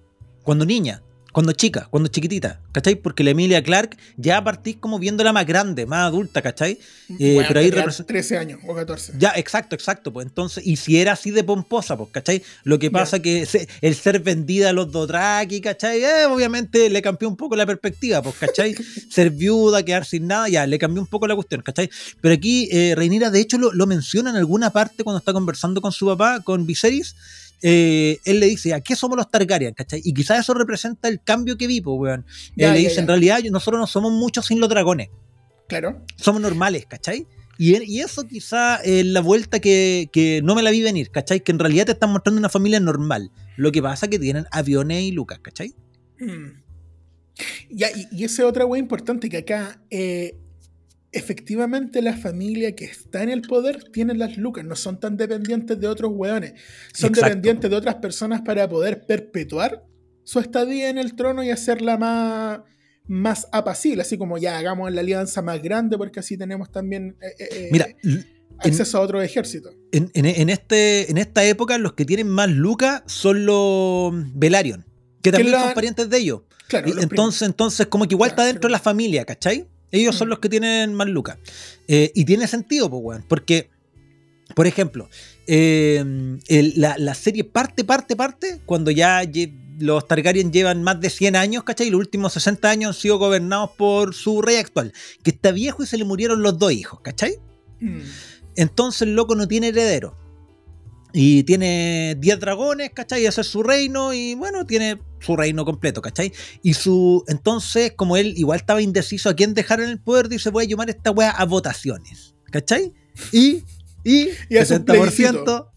Cuando niña, cuando chica, cuando chiquitita, ¿cachai? Porque la Emilia Clark ya partís como viéndola más grande, más adulta, ¿cachai? Eh, Bueno, pero ahí tenía represent- 13 años o 14. Ya, exacto, exacto. Pues entonces, y si era así de pomposa, pues, ¿cachai? Lo que pasa que se- el ser vendida a los Dothraki, ¿cachai? Eh, obviamente le cambió un poco la perspectiva, pues, ¿cachai? ser viuda, quedar sin nada, ya, le cambió un poco la cuestión, ¿cachai? Pero aquí, eh, Reinira, de hecho, lo, lo menciona en alguna parte cuando está conversando con su papá, con Viserys. Eh, él le dice, ¿a qué somos los Targaryen? ¿cachai? Y quizás eso representa el cambio que vi, pues, weón. Ya, Él le dice, ya. en realidad, nosotros no somos muchos sin los dragones Claro. somos normales, ¿cachai? Y, y eso quizá es la vuelta que, que no me la vi venir, ¿cachai? Que en realidad te están mostrando una familia normal. Lo que pasa es que tienen aviones y lucas, ¿cachai? Mm. Ya, y, y esa es otra wea importante que acá, eh, efectivamente, la familia que está en el poder tiene las lucas, no son tan dependientes de otros weones. Son Exacto. dependientes de otras personas para poder perpetuar su estadía en el trono y hacerla más, más apacible, así como ya hagamos la alianza más grande porque así tenemos también eh, eh, eh, Mira, acceso a otro ejército. en, en- en este, en esta época los que tienen más lucas son los Velaryon, que también la- son parientes de ellos. Claro, Y entonces, entonces, como que igual Claro, está dentro de la familia, ¿cachai? Ellos son Mm. los que tienen más lucas. Eh, y tiene sentido, pues, weón. Porque, por ejemplo, eh, el- la, la serie parte, parte, parte, cuando ya los Targaryen llevan más de 100 años, ¿cachai? Y los últimos 60 años han sido gobernados por su rey actual, que está viejo y se le murieron los dos hijos, ¿cachai? Mm. Entonces el loco no tiene heredero. Y tiene 10 dragones, ¿cachai? Y ese es su reino y bueno, tiene su reino completo, ¿cachai? Y su... Entonces, como él igual estaba indeciso a quién dejar en el poder, dice, voy a llamar esta wea a votaciones, ¿cachai? Y... Y, Y hace un 70%...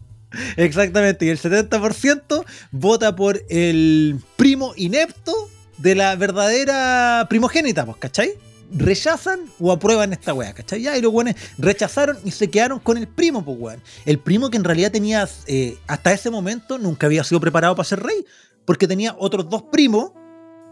Exactamente, y el 70% vota por el primo inepto de la verdadera primogénita, pues, ¿cachai? Rechazan o aprueban esta weá, ¿cachai? Ya, y los weones rechazaron y se quedaron con el primo, pues, weón. El primo que en realidad tenía, eh, hasta ese momento, nunca había sido preparado para ser rey, porque tenía otros dos primos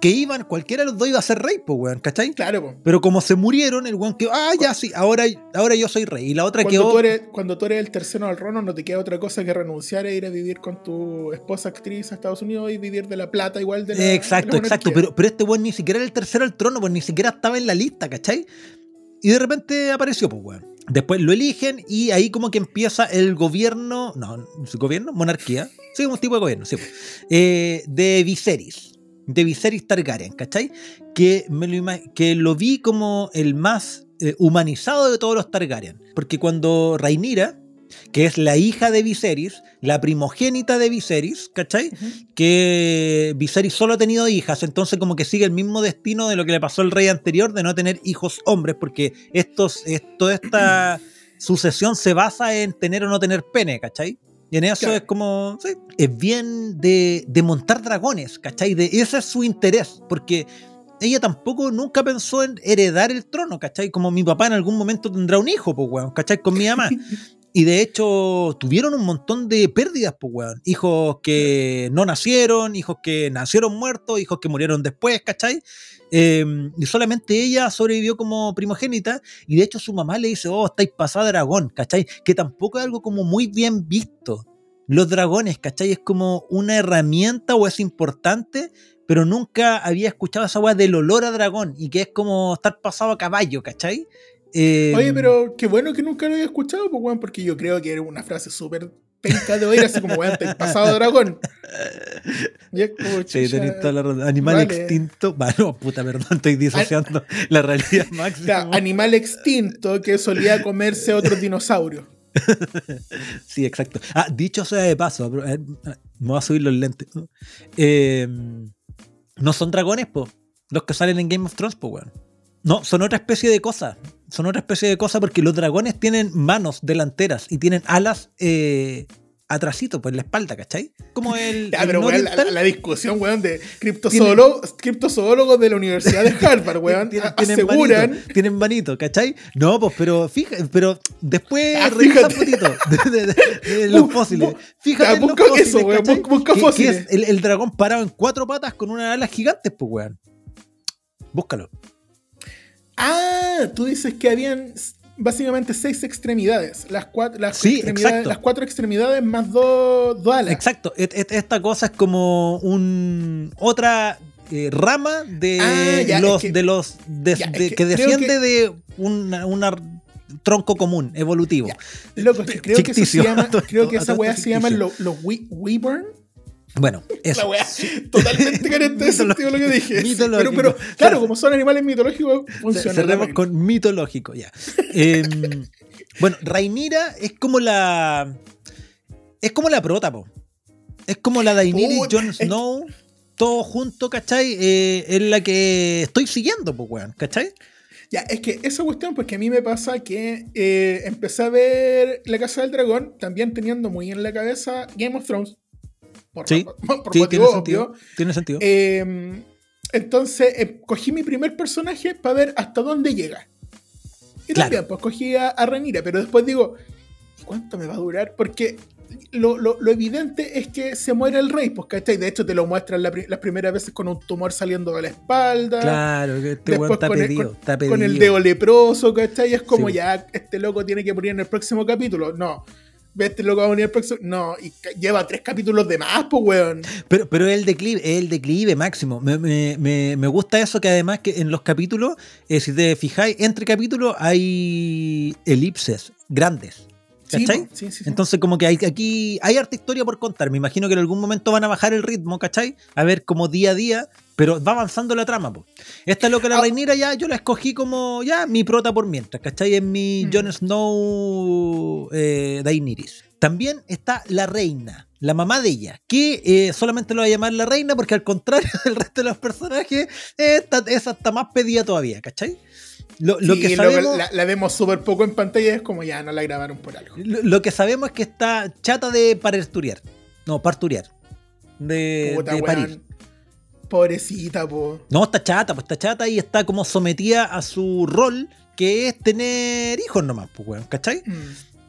que iban, cualquiera de los dos iba a ser rey, pues, weón, ¿cachai? Claro, po. Pero como se murieron, el weón quedó, ah, ya sí, ahora, ahora yo soy rey. Y la otra Cuando quedó. tú, eres, cuando tú eres el tercero al trono, no te queda otra cosa que renunciar e ir a vivir con tu esposa actriz a Estados Unidos y vivir de la plata igual de la. de exacto, la exacto. Pero, pero este weón ni siquiera era el tercero al trono, pues ni siquiera estaba en la lista, ¿cachai? Y de repente apareció, pues, weón. Después lo eligen y ahí como que empieza el gobierno, no, ¿su gobierno? Monarquía. Sí, un tipo de gobierno, sí. pues. Eh, de Viserys. De Viserys Targaryen, ¿cachai? Que, me lo, que lo vi como el más eh, humanizado de todos los Targaryen. Porque cuando Rhaenyra, que es la hija de Viserys, la primogénita de Viserys, ¿cachai? Que Viserys solo ha tenido hijas, entonces como que sigue el mismo destino de lo que le pasó al rey anterior de no tener hijos hombres, porque estos, es- toda esta sucesión se basa en tener o no tener pene, ¿cachai? Y en eso Claro. es como, sí, es bien de, de montar dragones, ¿cachai? De, ese es su interés, porque ella tampoco nunca pensó en heredar el trono, ¿cachai? Como mi papá en algún momento tendrá un hijo, pues, weón, ¿cachai? Con mi mamá. Y de hecho, tuvieron un montón de pérdidas, pues, weón. Hijos que no nacieron, hijos que nacieron muertos, hijos que murieron después, ¿cachai? Eh, y solamente ella sobrevivió como primogénita. Y de hecho, su mamá le dice, oh, estáis pasada dragón, ¿cachai? Que tampoco es algo como muy bien visto. Los dragones, ¿cachai? Es como una herramienta o es importante, pero nunca había escuchado esa weá del olor a dragón y que es como estar pasado a caballo, ¿cachai? Eh, Oye, pero qué bueno que nunca lo había escuchado, pues, weón, porque yo creo que era una frase súper penca de oír, así como, weón, te pasado dragón. Y es como, Sí, chucha, tenés toda la razón. Animal vale. extinto. Bueno, puta, perdón, estoy disociando la realidad o máxima. sea, animal extinto que solía comerse otros dinosaurios. Sí, exacto. Ah, dicho sea de paso, eh, me voy a subir los lentes. Eh, no son dragones, po. Los que salen en Game of Thrones, po, weón. No, son otra especie de cosa. Son otra especie de cosa porque los dragones tienen manos delanteras y tienen alas eh, atrasito, pues en la espalda, ¿cachai? Como el. Pero, weón, la, la discusión, weón, de criptozoólogos, criptozoólogos de la Universidad de Harvard, weón, Tienen- aseguran. manito, tienen manito, ¿cachai? No, pues, pero fija, pero después Ah, revisa fíjate. fotito de, de- de- de los fósiles. Fíjate en los busca fósiles, eso, weón, ¿cachai? busca- que fósiles. es el, el dragón parado en cuatro patas con unas alas gigantes, pues, weón. Búscalo. Ah, tú dices que habían básicamente seis extremidades. Las, cuatro, las, Sí, extremidades- las cuatro extremidades más dos, dos alas. Exacto. Esta cosa es como un otra eh, rama de Ah, ya, los es que- de los de- que desciende que- de una, una tronco común evolutivo. Ya. Loco, es creo que se llama, creo que esa weá se ficticio. los, los we- Weeburn. Bueno, La eso. weá totalmente carente de sentido lo que dije. Pero, Mitológico. pero, claro, como son animales mitológicos, funciona. Cerremos la con mitológico, ya. Em, bueno, Rainira es como la. Es como la prota, po. Es como la Daenerys, Puta, Jon Snow, todo junto, ¿cachai? Eh, es la que estoy siguiendo, pues, weón, ¿cachai? Ya, es que esa cuestión, porque a mí me pasa que eh, empecé a ver La Casa del Dragón, también teniendo muy en la cabeza Game of Thrones. Por, Sí, por Sí, tiene obvio. sentido. Tiene sentido. Eh, entonces, eh, cogí mi primer personaje para ver hasta dónde llega. Y Claro. también, pues cogí a, a Rhaenyra, pero después digo, ¿y ¿cuánto me va a durar? Porque lo, lo- lo evidente es que se muere el rey, pues, ¿cachai? De hecho, te lo muestran la pri- las primeras veces con un tumor saliendo de la espalda. claro, que este después weón está con el- pedido. está Con el pedido. dedo leproso, ¿cachai? Es como Sí. ya, este loco tiene que morir en el próximo capítulo. No. Este loco va a en el próximo. No, y lleva tres capítulos de más, pues, weón. Pero, pero el declive, el declive máximo. Me, me- me- me gusta eso que además que en los capítulos, eh, si te fijáis, entre capítulos hay elipses grandes. ¿Cachai? sí, sí, sí. Entonces, como que hay, aquí hay harta historia por contar. Me imagino que en algún momento van a bajar el ritmo, ¿cachai? A ver como día a día, pero va avanzando la trama, po. Esta loca la Ah. Reinira ya yo la escogí como ya mi prota por mientras, ¿cachai? En mi Mm. Jon Snow eh, Daenerys. También está la reina, la mamá de ella, que eh, solamente lo va a llamar la reina porque al contrario del resto de los personajes, esta, esa está más pedida todavía, ¿cachai? Lo, lo Sí, que sabemos... la, la vemos súper poco en pantalla, es como ya no la grabaron por algo. Lo, lo que sabemos es que está chata de paresturiar. No, parturiar. De, Puta, de parir. Pobrecita, po. No, está chata, pues está chata y está como sometida a su rol, que es tener hijos nomás, pues, weón, ¿cachai? Mm.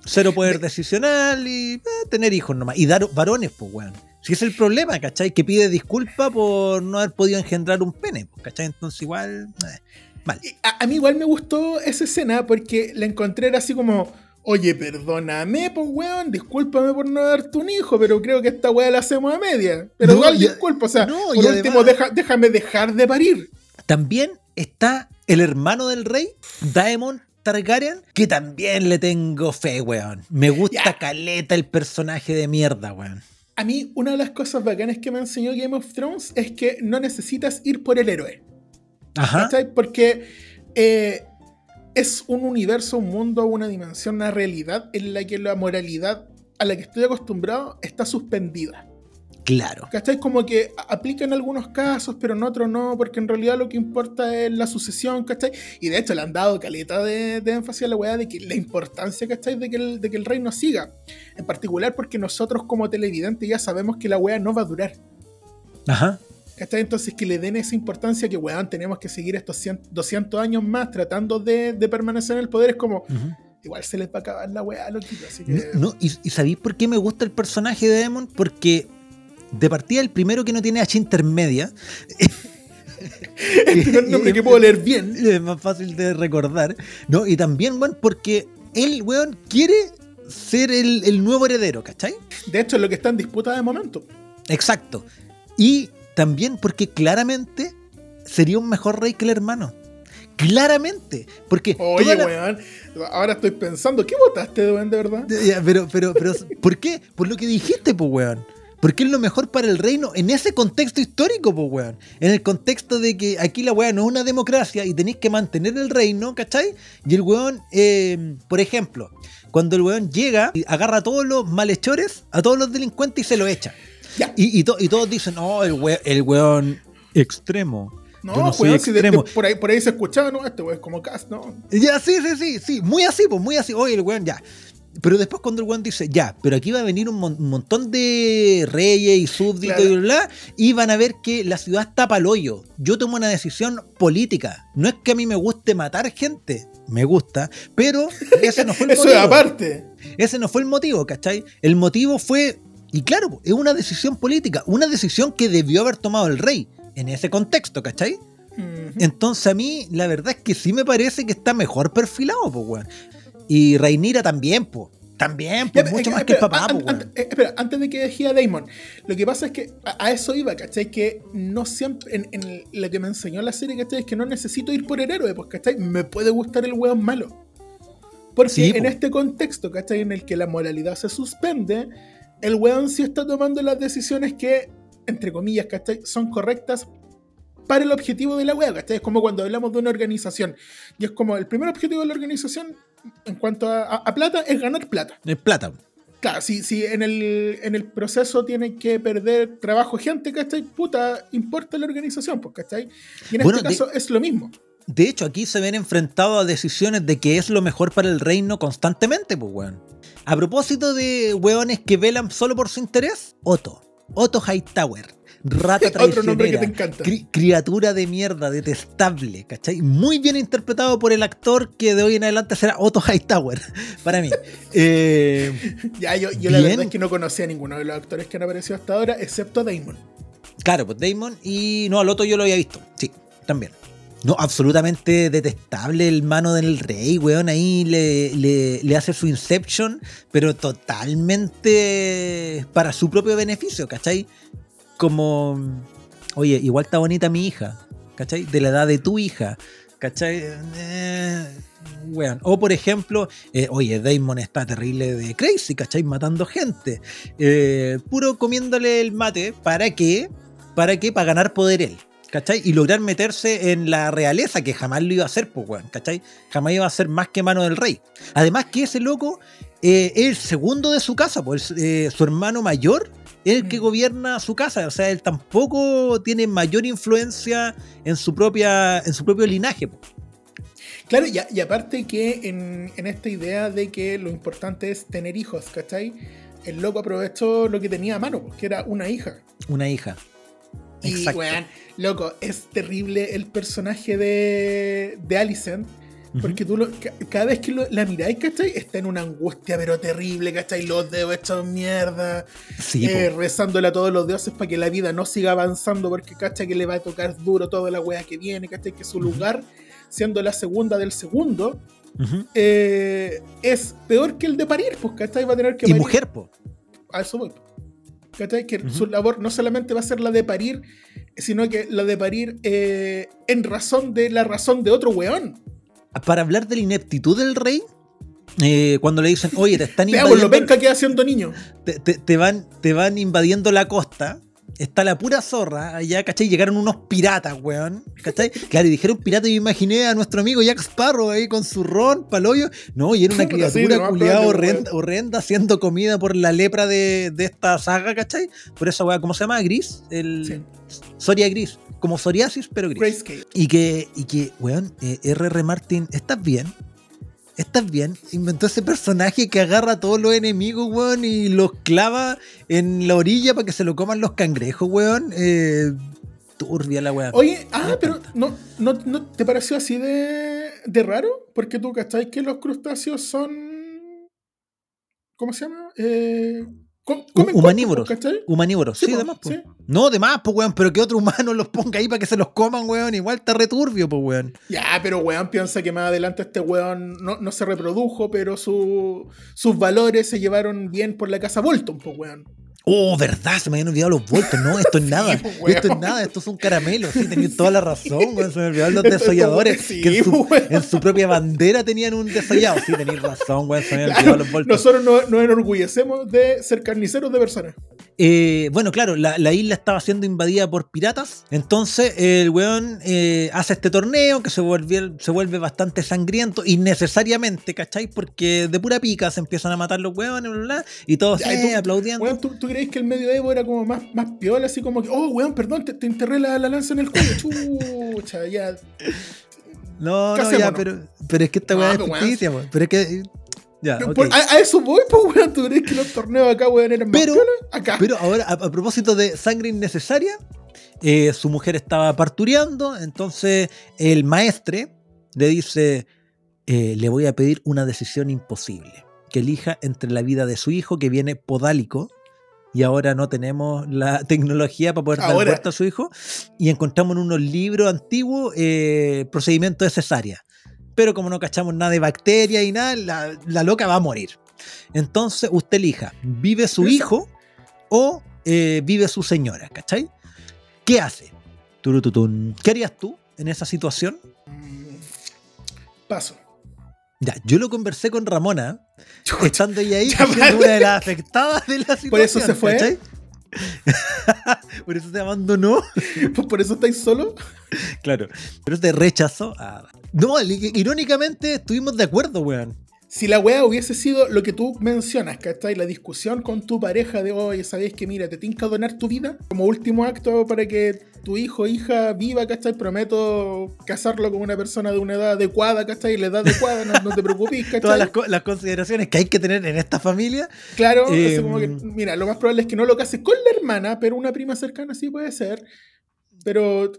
Cero poder De- decisional y eh, tener hijos nomás. Y dar varones, pues, weón. Si es el problema, ¿cachai? Que pide disculpa por no haber podido engendrar un pene, ¿cachai? Entonces igual... eh, mal. A, a mí igual me gustó esa escena porque la encontré era así como, oye, perdóname, pues weón, discúlpame por no darte un hijo, pero creo que esta weá la hacemos a media. Pero No, igual disculpa, o sea, no, por último, además- deja- déjame dejar de parir. También está el hermano del rey, Daemon Targaryen, que también le tengo fe, weón. Me gusta Ya. caleta el personaje de mierda, weón. A mí, una de las cosas bacanas que me enseñó Game of Thrones es que no necesitas ir por el héroe. Ajá. ¿Cachai? Porque eh, es un universo, un mundo, una dimensión, una realidad en la que la moralidad a la que estoy acostumbrado está suspendida. Claro. ¿Cachai? Como que aplica en algunos casos, pero en otros no, porque en realidad lo que importa es la sucesión, ¿cachai? Y de hecho le han dado caleta de, de énfasis a la weá de que la importancia, ¿cachai? De que, el, de que el reino siga. En particular porque nosotros como televidentes ya sabemos que la weá no va a durar. Ajá. ¿Cachai? Entonces que le den esa importancia que, weón, tenemos que seguir estos 100 200 años más tratando de, de permanecer en el poder, es como, igual se les va a acabar la weá, loquito. Así que... No, ¿y, y sabéis por qué me gusta el personaje de Daemon? Porque de partida el primero que no tiene H intermedia. el primer nombre que puedo leer bien. Es más fácil de recordar. ¿no? Y también, weón, porque él, weón, quiere ser el, el nuevo heredero, ¿cachai? De hecho, es lo que está en disputa de momento. Exacto. Y también porque claramente sería un mejor rey que el hermano. Claramente. Porque. Oye, la- weón, ahora estoy pensando, ¿qué votaste, weón, de verdad? Ya, pero, pero, pero, ¿por qué? Por lo que dijiste, pues, weón. Porque es lo mejor para el reino en ese contexto histórico, pues, weón. En el contexto de que aquí la weá no es una democracia y tenéis que mantener el reino, ¿cachai? Y el weón, eh, por ejemplo, cuando el weón llega y agarra a todos los malhechores, a todos los delincuentes y se lo echa. Ya. Y, y to- y todos dicen, oh, el weón, el weón extremo. No, Yo no soy weón, si de- de- extremo. por, ahí, por ahí se escuchaba, no, este weón es como cast, no. Ya, sí, sí, sí, sí, muy así, pues muy así. Oye, el weón, ya. Pero después cuando el weón dice, ya, pero aquí va a venir un, mon- un montón de reyes y súbditos Claro. y bla, y van a ver que la ciudad está pa'l hoyo. Yo tomo una decisión política. No es que a mí me guste matar gente, me gusta, pero ese no fue el Eso motivo. es aparte. Ese no fue el motivo, ¿cachai? El motivo fue, y claro, es una decisión política, una decisión que debió haber tomado el rey en ese contexto, ¿cachai? Entonces a mí la verdad es que sí me parece que está mejor perfilado, pues, weón. Y Reinira también, pues. También, Ya, pues, mucho eh, más que el papá, an- pues, an- weón. eh, espera, antes de que dejé a Damon, lo que pasa es que a, a eso iba, ¿cachai? Que no siempre, en, en lo que me enseñó la serie, ¿cachai? Es que no necesito ir por el héroe, pues, ¿cachai? Me puede gustar el weón malo. Porque Sí, en po. este contexto, ¿cachai? En el que la moralidad se suspende, el weón sí está tomando las decisiones que, entre comillas, ¿cachai? Son correctas para el objetivo de la wea, ¿cachai? Es como cuando hablamos de una organización. Y es como el primer objetivo de la organización, en cuanto a- a- a plata, es ganar plata. Es plata. Claro, si, si en, el, en el proceso tienen que perder trabajo gente, ¿cachai? Puta, importa la organización, pues, ¿cachai? Y en Bueno, este de- caso es lo mismo. De hecho, aquí se ven enfrentados a decisiones de que es lo mejor para el reino constantemente, pues, weón. A propósito de weones que velan solo por su interés, Otto. Otto Hightower. Rata Otro nombre que te encanta. cri- criatura de mierda, detestable, ¿cachai? Muy bien interpretado por el actor que de hoy en adelante será Otto Hightower, para mí. Eh, Ya, yo, yo la verdad es que no conocía a ninguno de los actores que han aparecido hasta ahora, excepto a Damon. Claro, pues Damon y. No, al otro yo lo había visto. Sí, también. No, absolutamente detestable el mano del rey, weón. Ahí le, le- hace su Inception, pero totalmente para su propio beneficio, ¿cachai? Como. Oye, igual está bonita mi hija, ¿cachai? De la edad de tu hija, ¿cachai? Eh, weón. O por ejemplo, eh, oye, Damon está terrible de crazy, ¿cachai? Matando gente. Eh, puro comiéndole el mate. ¿Para qué? ¿Para qué? Para ganar poder él. ¿Cachai? Y lograr meterse en la realeza, que jamás lo iba a hacer, pues, weón. ¿Cachai? Jamás iba a ser más que mano del rey. Además que ese loco eh, es el segundo de su casa, pues eh, su hermano mayor es el que Mm. gobierna su casa. O sea, él tampoco tiene mayor influencia en su propia, en su propio linaje. pues. Claro, y, a- y aparte que en, en esta idea de que lo importante es tener hijos, ¿cachai? El loco aprovechó lo que tenía a mano, que era una hija. Una hija. Y, weón, loco, es terrible el personaje de, de Alicent. Porque tú lo- cada vez que lo- la miráis, ¿cachai? Está en una angustia pero terrible, ¿cachai? Los dedos hechos mierda, Sí, eh, rezándole a todos los dioses para que la vida no siga avanzando porque, ¿cachai? Que le va a tocar duro toda la wea que viene, ¿cachai? Que su lugar, siendo la segunda del segundo, eh, es peor que el de parir, pues, ¿cachai? Va a tener que Y parir. mujer, po. A eso voy. ¿Cachai? Que su labor no solamente va a ser la de parir, sino que la de parir eh, en razón de la razón de otro weón. Para hablar de la ineptitud del rey, eh, cuando le dicen, oye, te están Veamos lo invadiendo, penca que haciendo niño. te, te- te van, te van invadiendo la costa. Está la pura zorra allá, ¿cachai? Llegaron unos piratas, weón. ¿Cachai? Claro, y dijeron pirata y yo imaginé a nuestro amigo Jack Sparrow ahí con su ron, paloyo. No, y era una Sí, criatura no, culiada probable, horrenda, horrenda haciendo comida por la lepra de, de esta saga, ¿cachai? Por esa weá, ¿cómo se llama? Gris. El, Sí. Soria gris. Como psoriasis, pero gris. Grayscale. Y que, y que, weón, eh, R.R. Martin, ¿estás bien? ¿Estás bien? Inventó ese personaje que agarra a todos los enemigos, weón, y los clava en la orilla para que se lo coman los cangrejos, weón. Eh, turbia la weá. Oye, ah, pero. ¿no, no, ¿no te pareció así de, de raro? Porque tú, ¿cachai? Que los crustáceos son. ¿Cómo se llama? Eh, comen humanívoros. cuerpos. Humanívoros, sí, Sí, po, de más, po. sí. No, de más, pues, weón, pero que otro humano los ponga ahí para que se los coman, weón. Igual está returbio, pues, weón. Ya, pero weón piensa que más adelante este weón no, no se reprodujo, pero su- sus valores se llevaron bien por la casa Bolton, pues weón. Oh, verdad, se me habían olvidado los vueltos. No, esto es nada. esto es nada, esto es un caramelo. Sí, tenías toda la razón, weón. Se me olvidaron los desolladores. sí, que en su, weón. en su propia bandera tenían un desollado. Sí, tenéis razón, weón. Se me habían olvidado los vueltos. nosotros no- nos enorgullecemos de ser carniceros de personas. Eh, bueno, claro, la, la isla estaba siendo invadida por piratas. Entonces el weón eh, hace este torneo que se vuelve, se vuelve bastante sangriento, innecesariamente, ¿cachai? Porque de pura pica se empiezan a matar los weones, bla, bla, bla, y todos eh, tú- aplaudiendo. Weón, ¿tú, tú crees que el medioevo era como más, más piola, así como que, oh, weón, perdón, te, te enterré la, la lanza en el cuello, chucha, ya. No, ¿Qué no, ya, no? pero, pero es que esta No, weá es pero weón. ficticia, po. pero es que. Ya. Por- a, a eso voy, pues, weón, ¿tú crees que los torneos acá, weón, eran más Pero- piola? Acá. Pero ahora, a, a propósito de sangre innecesaria, eh, su mujer estaba partureando, entonces el maestre le dice, eh, le voy a pedir una decisión imposible, que elija entre la vida de su hijo, que viene podálico, y ahora no tenemos la tecnología para poder dar Ahora. vuelta a su hijo, y encontramos en unos libros antiguos eh, procedimiento de cesárea. Pero como no cachamos nada de bacterias y nada, la, la loca va a morir. Entonces usted elija, ¿vive su hijo o eh, vive su señora? ¿Cachai? ¿Qué hace? ¿Qué harías tú en esa situación? Mm, Paso. Ya, yo lo conversé con Ramona, estando ella ahí, siendo vale. una de las afectadas de la situación. ¿Por eso se fue? ¿cachai? Por eso te abandonó. ¿Por eso estáis solo? Claro. Pero te rechazó. Ah, No, irónicamente estuvimos de acuerdo, weón. Si la weá hubiese sido lo que tú mencionas, ¿cachai? La discusión con tu pareja de hoy, ¿sabéis que mira, te tinca donar tu vida como último acto para que tu hijo o hija viva, ¿cachai? Prometo casarlo con una persona de una edad adecuada, ¿cachai? La edad adecuada, no, no te preocupes, ¿cachai? Todas las, co- las consideraciones que hay que tener en esta familia. Claro, Eh, como que, mira, lo más probable es que no lo cases con la hermana, pero una prima cercana sí puede ser. Pero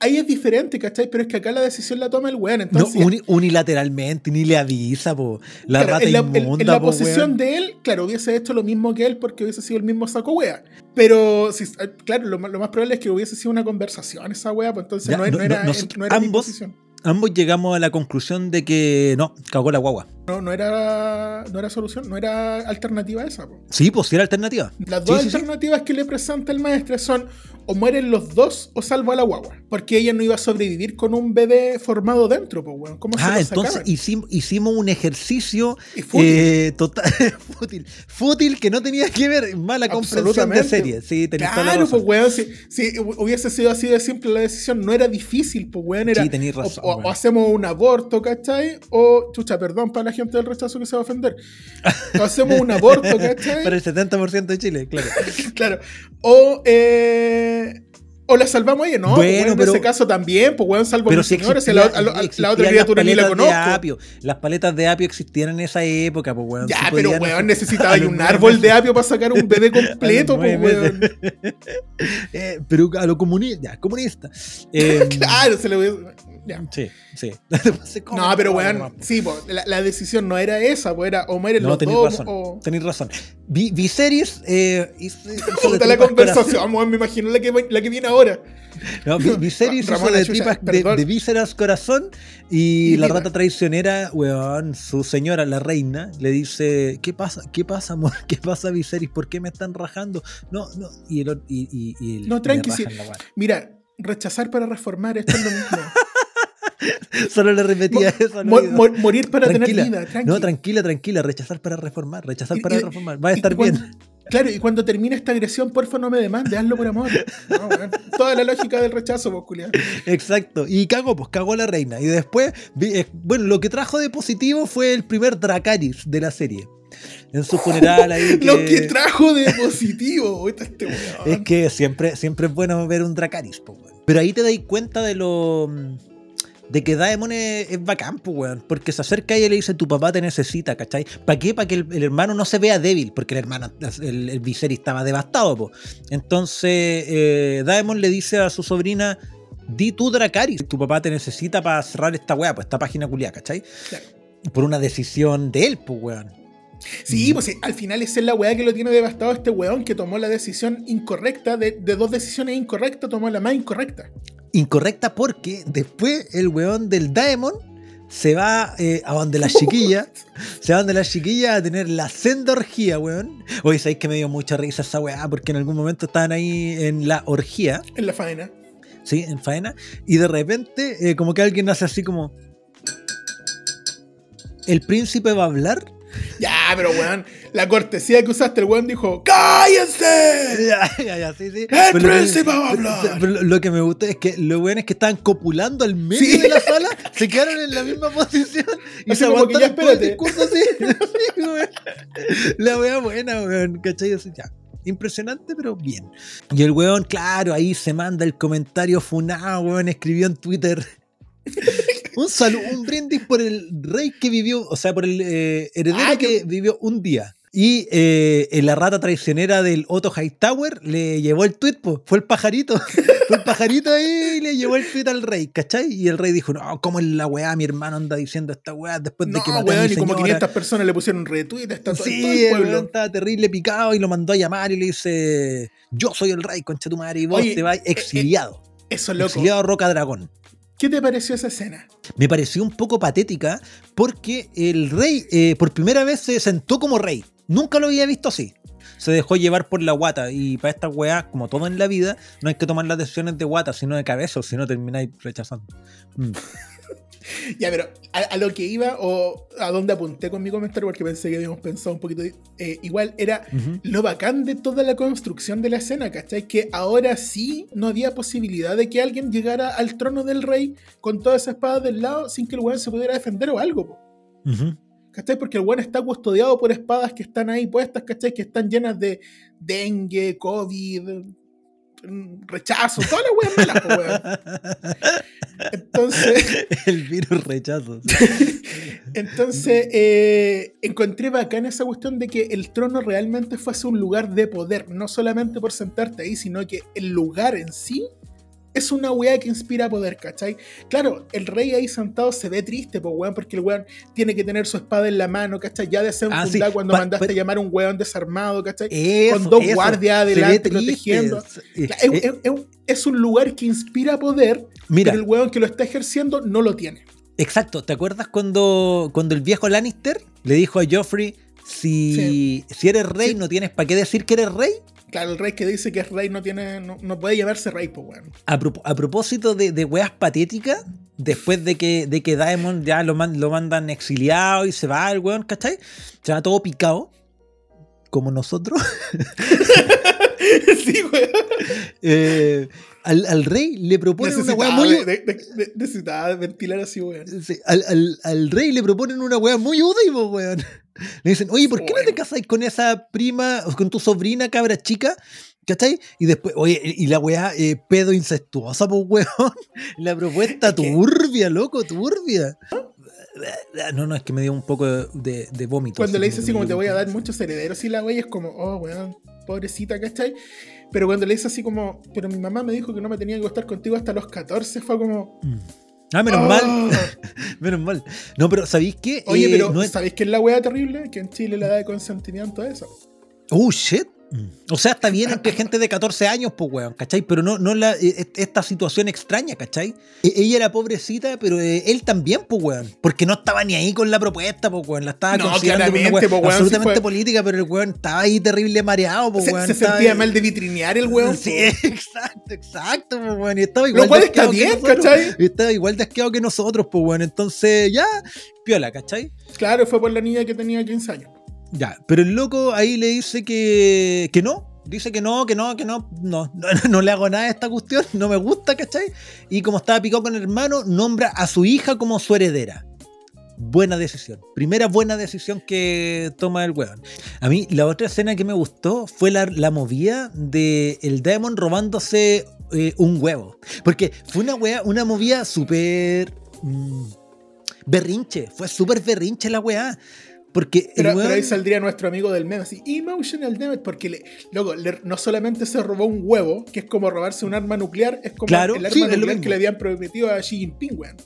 ahí es diferente, ¿cachai? Pero es que acá la decisión la toma el weón. No, Entonces, uni- unilateralmente, ni le avisa, po. La Claro, rata en la, inmunda, en la po, posición weón. de él, claro, hubiese hecho lo mismo que él porque hubiese sido el mismo saco wea. Pero, si, eh, claro, lo, más- lo más probable es que hubiese sido una conversación esa wea, pues entonces Ya, no, no- no era, no- nosotros no era mi ambos-. Ambos llegamos a la conclusión de que no, cagó la guagua. No, no, era, no era solución, no era alternativa esa. po. Sí, pues sí era alternativa. Las Sí, dos sí, sí. alternativas que le presenta el maestro son o mueren los dos o salvo a la guagua. Porque ella no iba a sobrevivir con un bebé formado dentro, pues, weón. ¿Cómo Ah, entonces sacaban? hicimos, hicimos un ejercicio fútil. eh, total, fútil. Fútil que no tenía que ver mala comprensión de serie. Sí, tenés toda la Claro, razón. pues weón, si, si hubiese sido así de simple la decisión, no era difícil, pues weón, era Sí, tenés razón, o hacemos un aborto, ¿cachai? O, chucha, perdón para la gente del rechazo que se va a ofender. Hacemos un aborto, ¿cachai? Para el 70% de Chile, claro. Claro. O, eh, o la salvamos a ella, no, pues, Bueno, pero- en ese caso también, pues weón, salvo a Pero mi si señora, si existía- la, a a la otra criatura ni la conozco. apio. Las paletas de apio existían en esa época, pues weón. Ya, pero podían weón, necesitaba a un árbol meses. de apio para sacar un bebé completo, A pues weón. Eh, pero a lo comunista, comunista. Eh, Claro, se le hubiese- Ya. Sí, sí. No, pero weón, sí, po, la, la decisión no era esa, pues era o mueren No, los tenéis dos razón. o. Tenéis razón. Vi- Viserys eh, hizo- hizo de Puta la conversación, weón, me imagino la que, la que viene ahora. No, Vi- Viserys hizo Ramona de tripas de, de vísceras corazón y, Y la rata traicionera, weón, su señora, la reina, le dice, ¿qué pasa? ¿Qué pasa, amor? ¿Qué pasa, Viserys? ¿Por qué me están rajando? No, no. Y el, y, y, y el- No, tranqui, weá. Mira, rechazar para reformar, esto es lo mismo. Solo le repetía eso. morir para Tranquila. tener vida, tranqui. No, tranquila, tranquila. Rechazar para reformar. Rechazar Y- para y- reformar. Va a estar cuando- bien. Claro, y cuando termine esta agresión, porfa no me demande, hazlo por amor. No. Toda la lógica del rechazo, pues, culiao. Exacto. Y cagó, pues cagó a la reina. Y después, eh, bueno, lo que trajo de positivo fue el primer Dracaris de la serie. En su funeral ahí. Lo que trajo de positivo, este weón. Es que siempre, siempre es bueno ver un Dracaris, pues, weón. Pero ahí te dais cuenta de lo. De que Daemon es, es bacán, pues, weón. Porque se acerca y le dice: Tu papá te necesita, ¿cachai? ¿Para qué? Para que el, el hermano no se vea débil. Porque el hermano, el, el Viserys estaba devastado, pues. Entonces, eh, Daemon le dice a su sobrina: Di tú, Dracaris, tu papá te necesita para cerrar esta weá, pues esta página culiada, ¿cachai? Claro. Por una decisión de él, pues, weón. Sí, pues al final esa es la weá que lo tiene devastado este weón que tomó la decisión incorrecta, de, de dos decisiones incorrectas, tomó la más incorrecta. Incorrecta porque después el weón del Daemon se va eh, a donde la chiquilla, se va donde la chiquilla a tener la senda orgía, weón. Oye, sabéis que me dio mucha risa esa weá porque en algún momento estaban ahí en la orgía, En la faena. ¿sí? En faena, y de repente eh, como que alguien hace así como... ¿El príncipe va a hablar? Ya, pero weón, la cortesía que usaste, el weón dijo, ¡Cállense! Ya, ya, ya, sí, sí. ¡El príncipe va a hablar! lo- lo que me gustó es que los weones que estaban copulando al medio Sí. de la sala se quedaron en la misma posición y Así se aguantaron todo el discurso así. Sí, la wea buena, weón, ¿cachai? Así, ya. Impresionante, pero bien. Y el weón, claro, ahí se manda el comentario funado, weón, escribió en Twitter. Un saludo, un brindis por el rey que vivió, o sea, por el eh, heredero Ah, que vivió un día. Y eh, en la rata traicionera del Otto Hightower le llevó el tweet, po. fue el pajarito. fue el pajarito ahí y le llevó el tweet al rey, ¿cachai? Y el rey dijo, no, ¿cómo es la weá? Mi hermano anda diciendo esta weá después de que mató a mi weón, y como señora". 500 personas le pusieron retweet, está todo, Sí, todo el el weón pueblo. estaba terrible picado y lo mandó a llamar y le dice, yo soy el rey, concha tu madre, y vos Oye, te vas eh, exiliado. Eso, loco. Exiliado a Roca Dragón. ¿Qué te pareció esa escena? Me pareció un poco patética porque el rey eh, por primera vez se sentó como rey. Nunca lo había visto así. Se dejó llevar por la guata y para esta weá, como todo en la vida, no hay que tomar las decisiones de guata, sino de cabeza, o si no termináis rechazando. Mm. Ya, pero a, a lo que iba o a dónde apunté con mi comentario, porque pensé que habíamos pensado un poquito eh, igual, era lo bacán de toda la construcción de la escena, ¿cachai? Que ahora sí no había posibilidad de que alguien llegara al trono del rey con toda esa espada del lado sin que el weón se pudiera defender o algo, po. ¿Cachai? Porque el weón está custodiado por espadas que están ahí puestas, ¿cachai? Que están llenas de dengue, COVID, rechazo, todas las weas malas, weón. Entonces. El virus rechazo. Entonces, eh, encontré bacán esa cuestión de que el trono realmente fuese un lugar de poder, no solamente por sentarte ahí, sino que el lugar en sí es una weá que inspira poder, ¿cachai? Claro, el rey ahí sentado se ve triste, pues weón, porque el weón tiene que tener su espada en la mano, ¿cachai? Ya desenfundada Ah, sí, cuando pa- mandaste a llamar a un weón desarmado, ¿cachai? Eso, Con dos eso. guardias adelante protegiendo. Es, es- es- es un lugar que inspira poder, Mira, pero el weón que lo está ejerciendo no lo tiene. Exacto, ¿te acuerdas cuando, cuando el viejo Lannister le dijo a Joffrey, si, si eres rey Sí. no tienes para qué decir que eres rey? Claro, el rey que dice que es rey no tiene, no, no puede llamarse rey, pues weón. A, pro- a propósito de, de weas patéticas, después de que, de que Daemon ya lo, man- lo mandan exiliado y se va el weón, ¿cachai? Se va todo picado, como nosotros. sí, weón. Eh, al, al rey le proponen una wea Necesitaba, muy... de- de- necesitaba ventilar así, weón. Sí, al, al- al rey le proponen una wea muy útil, po, weón. Le dicen, oye, ¿por qué no te casas con esa prima, con tu sobrina cabra chica? ¿Cachai? Y después, oye, y la weá eh, pedo incestuosa, pues weón. La propuesta turbia, loco, turbia. No, no, es que me dio un poco de, de, vómito. Cuando le dice así como te voy a dar muchos herederos y la wey es como, oh, weón, pobrecita, ¿cachai? Pero cuando le dice así como, pero mi mamá me dijo que no me tenía que acostar contigo hasta los 14, fue como, Mm. Ah, menos Oh. mal. menos mal. No, pero ¿sabéis qué? Oye, Eh, pero no es- ¿sabéis qué es la wea terrible? Que en Chile le da de consentimiento a eso. Oh, shit. O sea, está bien entre gente de 14 años, pues, weón, ¿cachai? Pero no, no la, eh, esta situación extraña, ¿cachai? E- Ella era pobrecita, pero eh, él también, pues, weón. Porque no estaba ni ahí con la propuesta, pues, weón. La estaba No, considerando una claramente, weá pues, weón, absolutamente sí política, pero el weón estaba ahí terrible mareado, pues, weón. se sentía ahí- mal de vitrinear el weón. Sí, po. exacto, exacto, pues, weón. Y estaba igual Lo cual está bien, nosotros. ¿cachai? Y Estaba igual de asqueado que nosotros, pues, weón. Entonces, ya, piola, ¿cachai? Claro, fue por la niña que tenía 15 años. Ya, pero el loco ahí le dice que, que no. Dice que no, que no, que no, no, no, le hago nada a esta cuestión, no me gusta, ¿cachai? Y como estaba picado con el hermano, nombra a su hija como su heredera. Buena decisión. Primera buena decisión que toma el weón. A mí, la otra escena que me gustó fue la, la movida de el Demon robándose eh, un huevo. Porque fue una wea, una movida súper. mm, berrinche. Fue súper berrinche la weá. Porque Pero, pero ahí weón- saldría nuestro amigo del meme, así, emotional damage, porque le, loco, le- no solamente se robó un huevo, que es como robarse un arma nuclear, es como Claro, el arma sí, nuclear que le habían prometido a Xi Jinping, weón.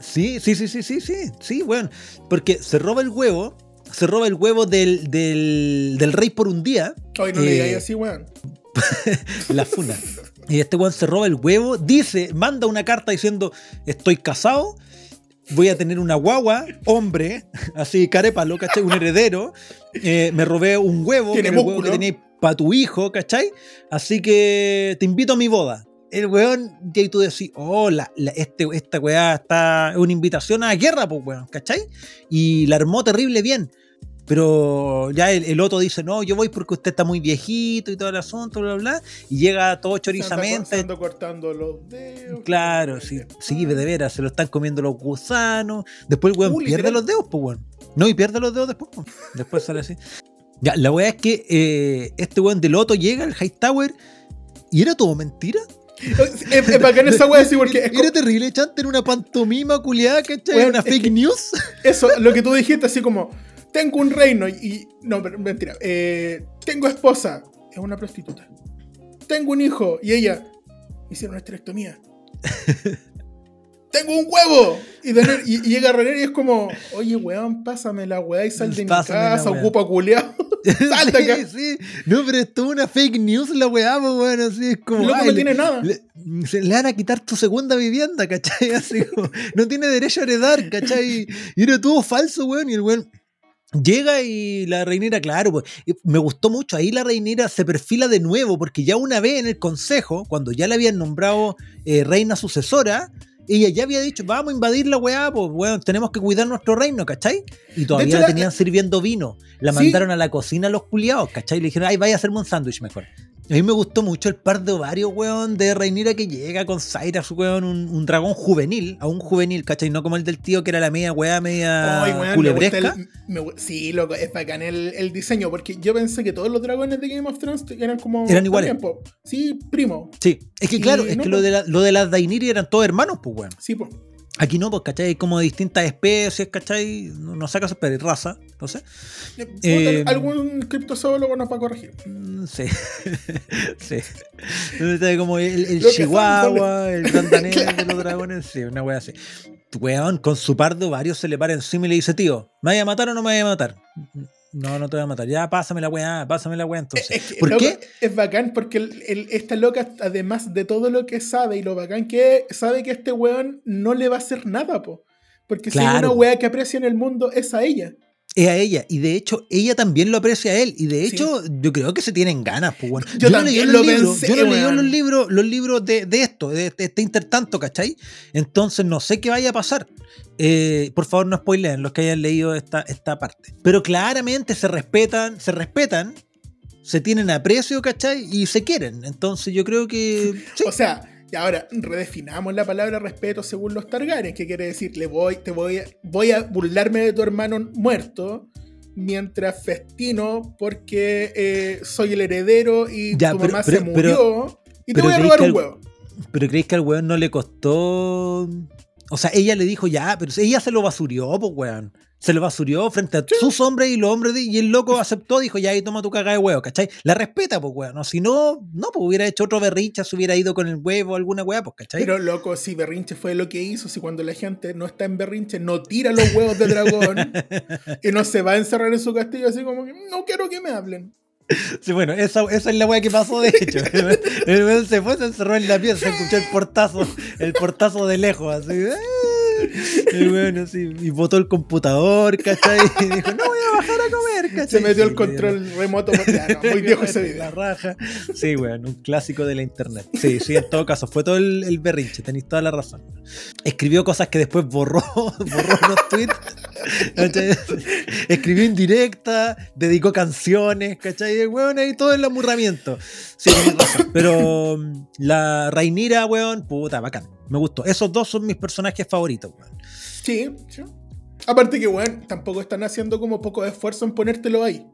Sí, sí, sí, sí, sí, sí, sí, weón. Porque se roba el huevo, se roba el huevo del, del, del rey por un día, Hoy no le Eh, digáis así, weón. la funa. Y este weón se roba el huevo, dice, manda una carta diciendo, estoy casado, voy a tener una guagua, hombre, así carépalo, ¿cachai? Un heredero, eh, me robé un huevo, el huevo que tenéis para tu hijo, ¿cachai? Así que te invito a mi boda. El weón, y ahí tú decís, oh, la, la- este, esta weá está, es una invitación a la guerra, pues weón, ¿cachai? Y la armó terrible bien. Pero ya el, el otro dice, no, yo voy porque usted está muy viejito y todo el asunto, bla, bla, bla. Y llega todo Se se chorizamente. anda cortando los dedos. Claro, sí, sí, de veras, se lo están comiendo los gusanos. Después el weón pierde literal. los dedos, pues weón. No, y pierde los dedos después. Después sale así. Ya, la weá es que eh, este weón del Loto llega al Hightower y era todo mentira. Es, es bacán esa weá, sí, porque era terrible, chante, era una pantomima culiada, ¿cachai? Weón, una fake news. eso, lo que tú dijiste, así como, tengo un reino y. no, pero mentira. eh, tengo esposa, es una prostituta. Tengo un hijo y ella hicieron una esterectomía. tengo un huevo. Y, y- y llega René y es como, oye, weón, pásame la weá y sal de mi Pásame la casa, weá". ocupa culeado. Sal de acá. sí, sí. No, pero es toda una fake news la weá, pues weón, así es como. Loco, no le- tiene nada. Le, se le van a quitar tu segunda vivienda, ¿cachai? Así como, no tiene derecho a heredar, ¿cachai? Y era todo falso, weón. Y el weón llega y la reinera, claro, pues, me gustó mucho. Ahí la reinera se perfila de nuevo, porque ya una vez en el consejo, cuando ya la habían nombrado eh, reina sucesora, ella ya había dicho, vamos a invadir la weá, pues weón, tenemos que cuidar nuestro reino, ¿cachai? Y todavía hecho, la la- tenían sirviendo vino. La Sí. mandaron a la cocina los culiados, ¿cachai? Le dijeron, ay, vaya a hacerme un sándwich mejor. A mí me gustó mucho el par de ovarios, weón, de Reinira que llega con Cyrus, weón, un, un dragón juvenil, a un juvenil, ¿cachai? No como el del tío que era la media weá, media Ay, weón, me culebresca. gusta el- me gu- sí, loco, es bacán el, el diseño, porque yo pensé que todos los dragones de Game of Thrones eran como. Eran iguales. también, po. Sí, primo. Sí, es que Y claro, es que lo de, la- lo de las Dainiri eran todos hermanos, pues, weón. Sí, pues. Aquí no, pues, ¿cachai? Hay como distintas especies, ¿cachai? No, no sacas pero raza, no sé. Eh, algún criptozoólogo nos va a corregir. Mm, Sí, sí. Entonces, como el, chihuahua, el Claro. de los dragones, sí, una wea así. Weón, con su pardo varios se le para encima y le dice, tío, ¿me vaya a matar o no me vaya a matar? No, no te voy a matar. Ya, pásame la weá, pásame la weá entonces. Es ¿Por loco, qué? Es bacán porque el- el- esta loca, además de todo lo que sabe y lo bacán que es, sabe que este weón no le va a hacer nada, po. Porque si hay Claro. una weá que aprecia en el mundo, es a ella. Es a ella. Y de hecho, ella también lo aprecia a él. Y de Sí. hecho, yo creo que se tienen ganas, pues, weón. Yo no también leí lo los libros, yo no leí los libros, los libros de, de esto, de, de este intertanto, ¿cachai? Entonces no sé qué vaya a pasar. Eh, por favor, no spoileen los que hayan leído esta, esta parte. Pero claramente se respetan, se respetan, se tienen aprecio, ¿cachai? Y se quieren. Entonces yo creo que. sí. O sea, y ahora redefinamos la palabra respeto según los Targaryen, que quiere decir, le voy, te voy, a, voy a burlarme de tu hermano muerto mientras festino porque eh, soy el heredero y Ya, tu pero- mamá pero- se pero- murió y te voy a robar un al- huevo. Pero creéis que al weón no le costó. O sea, ella le dijo ya, pero ella se lo basurió, pues weón. Se lo basurió frente a sus hombres y los hombres de- y el loco aceptó, dijo, ya ahí toma tu cagada de huevo, ¿cachai? La respeta, pues, weón. No, si no, no, pues hubiera hecho otro berrincha, se hubiera ido con el huevo o alguna weá, pues, ¿cachai? Pero loco, si berrinche fue lo que hizo, si cuando la gente no está en berrinche, no tira los huevos de dragón y no se va a encerrar en su castillo así como que no quiero que me hablen. Sí, bueno, esa, esa es la weá que pasó, de hecho. El se fue, se encerró en la pieza, se escuchó el portazo, el portazo de lejos, así. ¡ah! Y bueno, así, y botó el computador, ¿cachai? Y dijo, no voy a bajar a comer, ¿cachai? Se metió Sí, el control remoto. no, muy viejo ese La video. raja. Sí, weón, un clásico de la internet. Sí, sí, en todo caso, fue todo el, el berrinche, tenéis toda la razón. Escribió cosas que después borró, borró unos tweets. ¿cachai? Escribió indirecta, dedicó canciones, ¿cachai? Y, Weón, ahí todo el amurramiento. Sí, tenés razón. Pero mm, la Rainira, weón, puta, bacán. Me gustó. Esos dos son mis personajes favoritos, weón. Sí, sí. Aparte que, weón, tampoco están haciendo como poco esfuerzo en ponértelo ahí.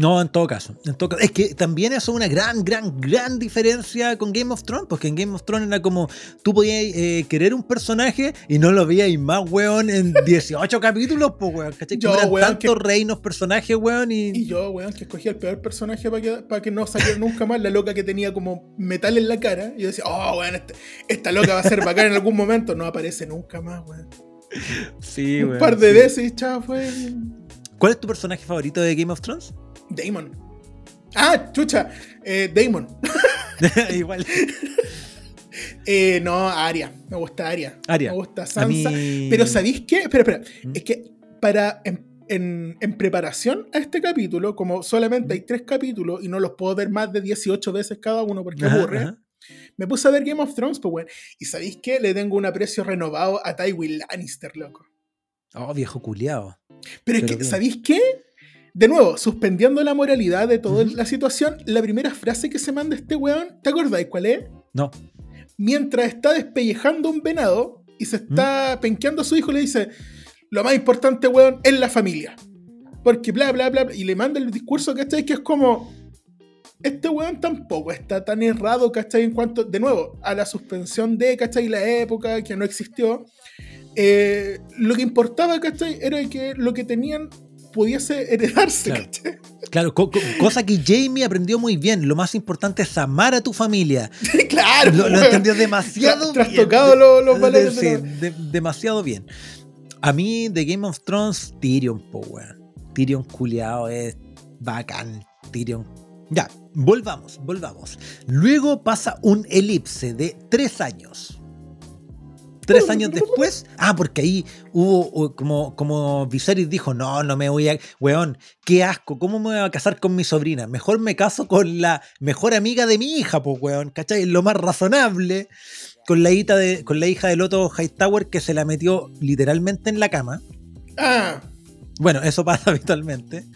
No, en todo caso. En todo caso. Es que también eso es una gran, gran, gran diferencia con Game of Thrones, porque en Game of Thrones era como tú podías eh, querer un personaje y no lo veías más, weón, en 18 capítulos, pues, weón. ¿Cachai? Yo, eran weón, tantos que- reinos, personajes, weón, y. Y yo, weón, que escogí el peor personaje para que, para que no saliera nunca más, la loca que tenía como metal en la cara. Y yo decía, oh, weón, este- esta loca va a ser bacán en algún momento. No aparece nunca más, weón. Sí, Un weón, par de sí. veces y chao, fue ¿Cuál es tu personaje favorito de Game of Thrones? Damon. Ah, chucha, eh, Damon. Igual. Eh, no, Aria. Me gusta Aria. Arya. Me gusta Sansa. mí- Pero ¿sabéis qué? Espera, espera. ¿Mm? Es que para en, en- en preparación a este capítulo, como solamente hay tres capítulos y no los puedo ver más de 18 veces cada uno porque Ajá, aburre, ajá. me puse a ver Game of Thrones, pues bueno. Y ¿sabéis qué? Le tengo un aprecio renovado a Tywin Lannister, loco. Oh, viejo culiao. Pero es Pero que, bien. ¿sabéis qué? De nuevo, suspendiendo la moralidad de toda la situación, la primera frase que se manda este weón, ¿te acordáis cuál es? No. mientras está despellejando un venado y se está ¿Mm? penqueando a su hijo, le dice: Lo más importante, weón, es la familia. Porque bla, bla, bla, bla", Y le manda el discurso, ¿cachai? Que es como. Este weón tampoco está tan errado, ¿cachai? En cuanto, de nuevo, a la suspensión de, ¿cachai? La época que no existió. Eh, lo que importaba, ¿cachai? Era que lo que tenían pudiese heredarse, Claro. ¿cachai? Claro, co- co- cosa que Jamie aprendió muy bien. Lo más importante es amar a tu familia. claro, Lo, lo entendió demasiado Tra- bien. trastocado los- los valores Sí, de los- de- demasiado bien. A mí, de Game of Thrones, Tyrion, po, weón. Tyrion culiao es bacán. Tyrion. Ya, volvamos, volvamos. Luego pasa un elipse de tres años. Tres años después, ah, porque ahí hubo uh, como, como Viserys dijo, no, no me voy a, weón, qué asco, ¿cómo me voy a casar con mi sobrina? Mejor me caso con la mejor amiga de mi hija, pues, weón, ¿cachai? Lo más razonable, con la, hija de, con la hija del Otto Hightower que se la metió literalmente en la cama. Ah, Bueno, eso pasa habitualmente.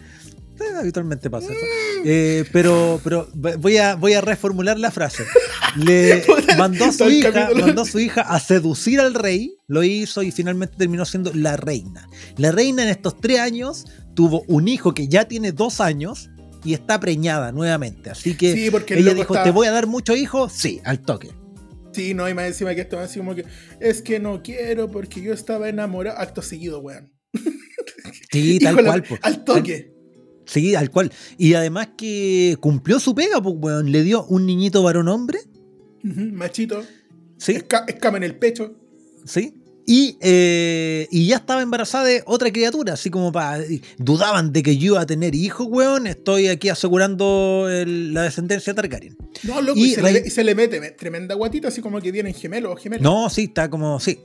Sí, habitualmente pasa eso. Eh, pero pero voy a, voy a reformular la frase. Le mandó a su hija, mandó a su hija a seducir al rey, lo hizo y finalmente terminó siendo la reina. La reina en estos tres años tuvo un hijo que ya tiene dos años y está preñada nuevamente. Así que sí, porque el ella dijo, está- ¿te voy a dar muchos hijos? Sí, al toque. Sí, no, y más encima que esto así como que es que no quiero porque yo estaba enamorado. Acto seguido, weón. Sí, tal cual. Al toque. Sí, al cual. Y además que cumplió su pega, pues, weón. Le dio un niñito varón hombre. Machito. Sí, Esca- escama en el pecho. sí. Y, eh, y ya estaba embarazada de otra criatura, así como para. Dudaban de que yo iba a tener hijos, weón. Estoy aquí asegurando el- la descendencia Targaryen. No, loco, Y y, se, le, y se le mete me- tremenda guatita, así como que tienen gemelos o gemelos. No, sí, está como. Sí.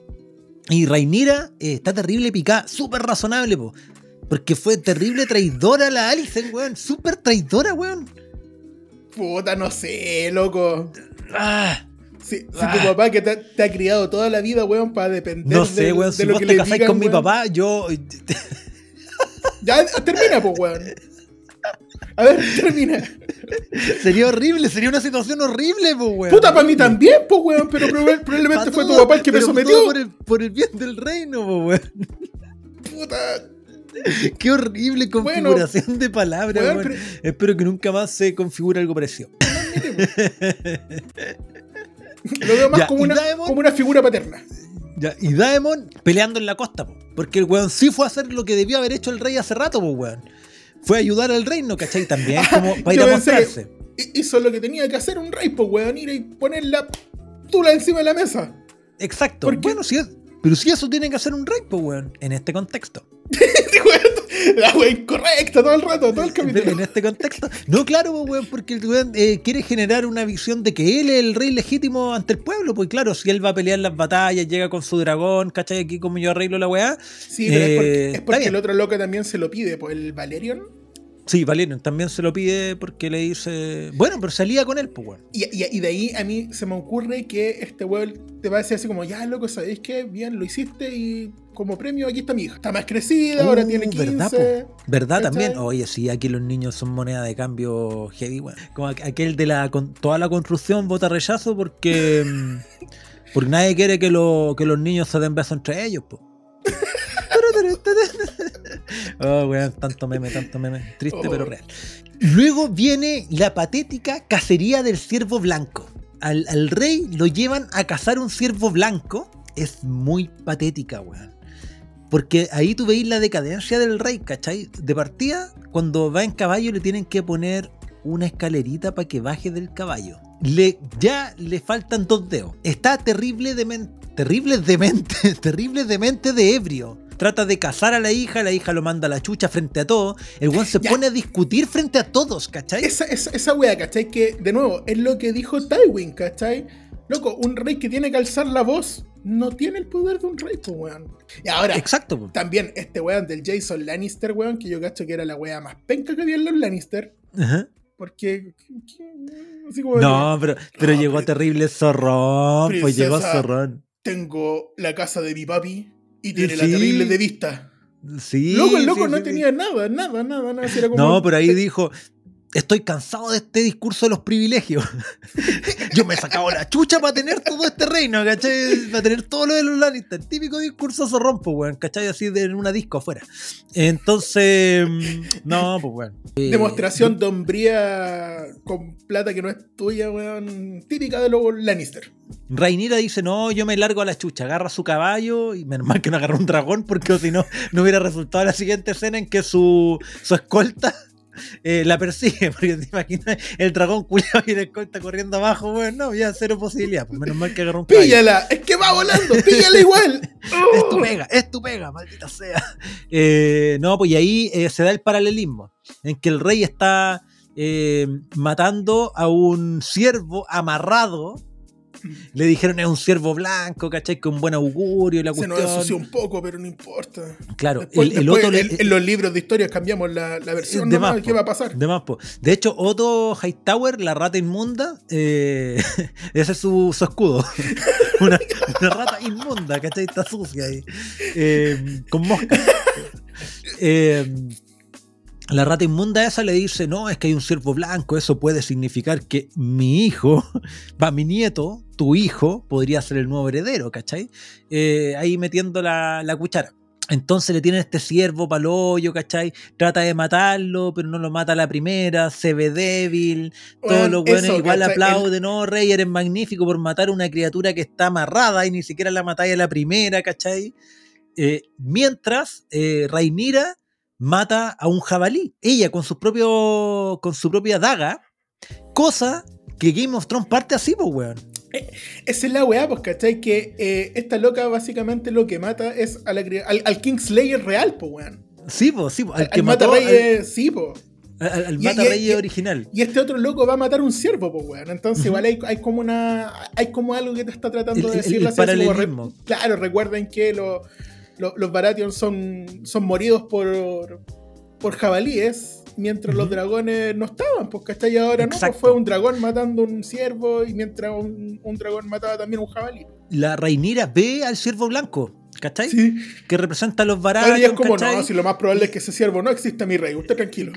Y Rhaenyra eh, está terrible picada, súper razonable, po. Porque fue terrible traidora la Alicent, weón. Súper traidora, weón. Puta, no sé, loco. Ah. Si, si Ah. tu papá que te, te ha criado toda la vida, weón, para depender No sé, de, weón. de Si lo vos que te le digan, con mi papá, yo. Ya, termina, pues, weón. A ver, termina. Sería horrible, sería una situación horrible, pues, weón. Puta, para mí también, pues, weón, pero proba- probablemente fue tu papá el que me sometió. Por el, por el bien del reino, pues, weón. Puta. Qué horrible configuración de palabras, pero- Espero que nunca más se configure algo parecido. Lo veo más Ya, como, una, Daemon- como una figura paterna. Ya, y Daemon peleando en la costa, po. Porque el weón sí fue a hacer lo que debió haber hecho el rey hace rato, pues weón. Fue a ayudar al reino, ¿cachai? También como para ir a mostrarse. Hizo lo que tenía que hacer un rey, pues, weón, ir y poner la tula encima de la mesa. Exacto. ¿Por qué? Bueno, si es- pero si eso tiene que hacer un rey, pues weón, en este contexto. la wea incorrecta todo el rato, todo el capítulo. En este contexto. No, claro, pues, weón, porque el weón eh, quiere generar una visión de que él es el rey legítimo ante el pueblo. Pues claro, si él va a pelear las batallas, llega con su dragón, ¿cachai? Aquí como yo arreglo la weá. Sí, pero es Eh, porque, es está porque el otro loco también se lo pide, pues el Valerion. Sí, Valerian también se lo pide porque le dice. Bueno, pero salía con él, pues weón. Y, y- y de ahí a mí se me ocurre que este weón te va a decir así como, ya loco, ¿sabéis qué? Bien, lo hiciste y como premio aquí está mi hija. Está más crecida, ahora Uh, tiene 15. ¿Verdad, po? ¿Verdad también? Oye, sí, aquí los niños son moneda de cambio heavy, weón. Como aqu- aquel de la con toda la construcción vota rechazo porque. mm, porque nadie quiere que, lo- que los niños se den besos entre ellos, po. Oh, weón, tanto meme, tanto meme. Triste Oh. pero real. Luego viene la patética cacería del ciervo blanco. Al, al rey lo llevan a cazar un ciervo blanco. Es muy patética, weón. Porque ahí tú veis la decadencia del rey, ¿cachai? De partida, cuando va en caballo le tienen que poner una escalerita para que baje del caballo. Le, ya le faltan dos dedos. Está terrible de mente, terrible de mente, terrible de mente de ebrio. Trata de cazar a la hija, la hija lo manda a la chucha frente a todo. El weón se Ya. pone a discutir frente a todos, ¿cachai? Esa, esa, esa wea, ¿cachai? Que, de nuevo, es lo que dijo Tywin, ¿cachai? Loco, un rey que tiene que alzar la voz no tiene el poder de un rey, pues, weón. Y ahora, Exacto. po. también este weón del Jason Lannister, weón, que yo cacho que era la wea más penca que había en los Lannister. Ajá. Porque. Así como No, pero, pero No, llegó terrible zorrón, pues llegó zorrón. Tengo la casa de mi papi y tiene la terrible de vista. Sí. Luego el loco sí, no sí, tenía nada, nada, nada, nada. era como- No, pero ahí dijo, estoy cansado de este discurso de los privilegios. Yo me he sacado la chucha para tener todo este reino, ¿cachai? Para tener todo lo de los Lannister. Típico discurso zorrompo, weón, ¿cachai? Así de en una disco afuera. Entonces, mm, no, pues weón. Demostración de hombría con plata que no es tuya, weón. Típica de los Lannister. Rainira dice, no, yo me largo a la chucha, agarra su caballo y menos mal que no agarra un dragón porque si no, no hubiera resultado la siguiente escena en que su, su escolta eh, la persigue, porque te imaginas el dragón culiado y la escolta corriendo abajo, bueno, no, ya cero posibilidad, pues menos mal que agarró un caballo. ¡Píllala! ¡Es que va volando! ¡Píllala igual! Es tu pega, es tu pega, maldita sea. Eh, no, pues y ahí eh, se da el paralelismo, en que el rey está eh, matando a un siervo amarrado. Le dijeron es un siervo blanco, ¿cachai? Con buen augurio y la Se nos cuestión. asoció un poco, pero no importa. Claro, Después- el, el después Otto le- en, en los libros de historias cambiamos la, la versión. de nomás, más, ¿Qué va a pasar? De más, po. De hecho, Otto Hightower, la rata inmunda, eh, ese es su, su escudo. una, una rata inmunda, ¿cachai? Está sucia ahí. Eh, con mosca. Eh, la rata inmunda esa le dice, no, es que hay un ciervo blanco, eso puede significar que mi hijo, va, mi nieto, tu hijo, podría ser el nuevo heredero, ¿cachai? Eh, ahí metiendo la, la cuchara. Entonces le tienen este ciervo palollo, ¿cachai? Trata de matarlo, pero no lo mata a la primera, se ve débil, todos Weón, los buenos igual ¿cachai? aplauden, no, Rey, eres magnífico por matar a una criatura que está amarrada y ni siquiera la matáis a la primera, ¿cachai? Eh, mientras eh, Rhaenyra mata a un jabalí, ella con su, propio, con su propia daga, cosa que Game of Thrones parte así, pues, weón. Esa es la weá, pues, ¿cachai? Que eh, esta loca básicamente lo que mata es a la, al, al Kingslayer real, pues, weón. Sí, pues, sí, po, al Al, que mata mató al, reyes, sí, pues. al- al Y- mata y- reyes y- original. Y este otro loco va a matar un ciervo, pues, weón. Entonces, igual hay, hay como una. Hay como algo que te está tratando El- de el- decir. el como re- paralelismo. claro, recuerden que lo- lo- los Baratheon son, son moridos por, por jabalíes, mientras los dragones no estaban, pues, ¿cachai? Y ahora no, Exacto. pues fue un dragón matando un ciervo y mientras un, un dragón mataba también un jabalí. La Rhaenyra ve al ciervo blanco, ¿cachai? Sí. Que representa a los Ahora baratos. ya es como, no, si lo más probable es que ese ciervo no exista, mi rey, usted tranquilo.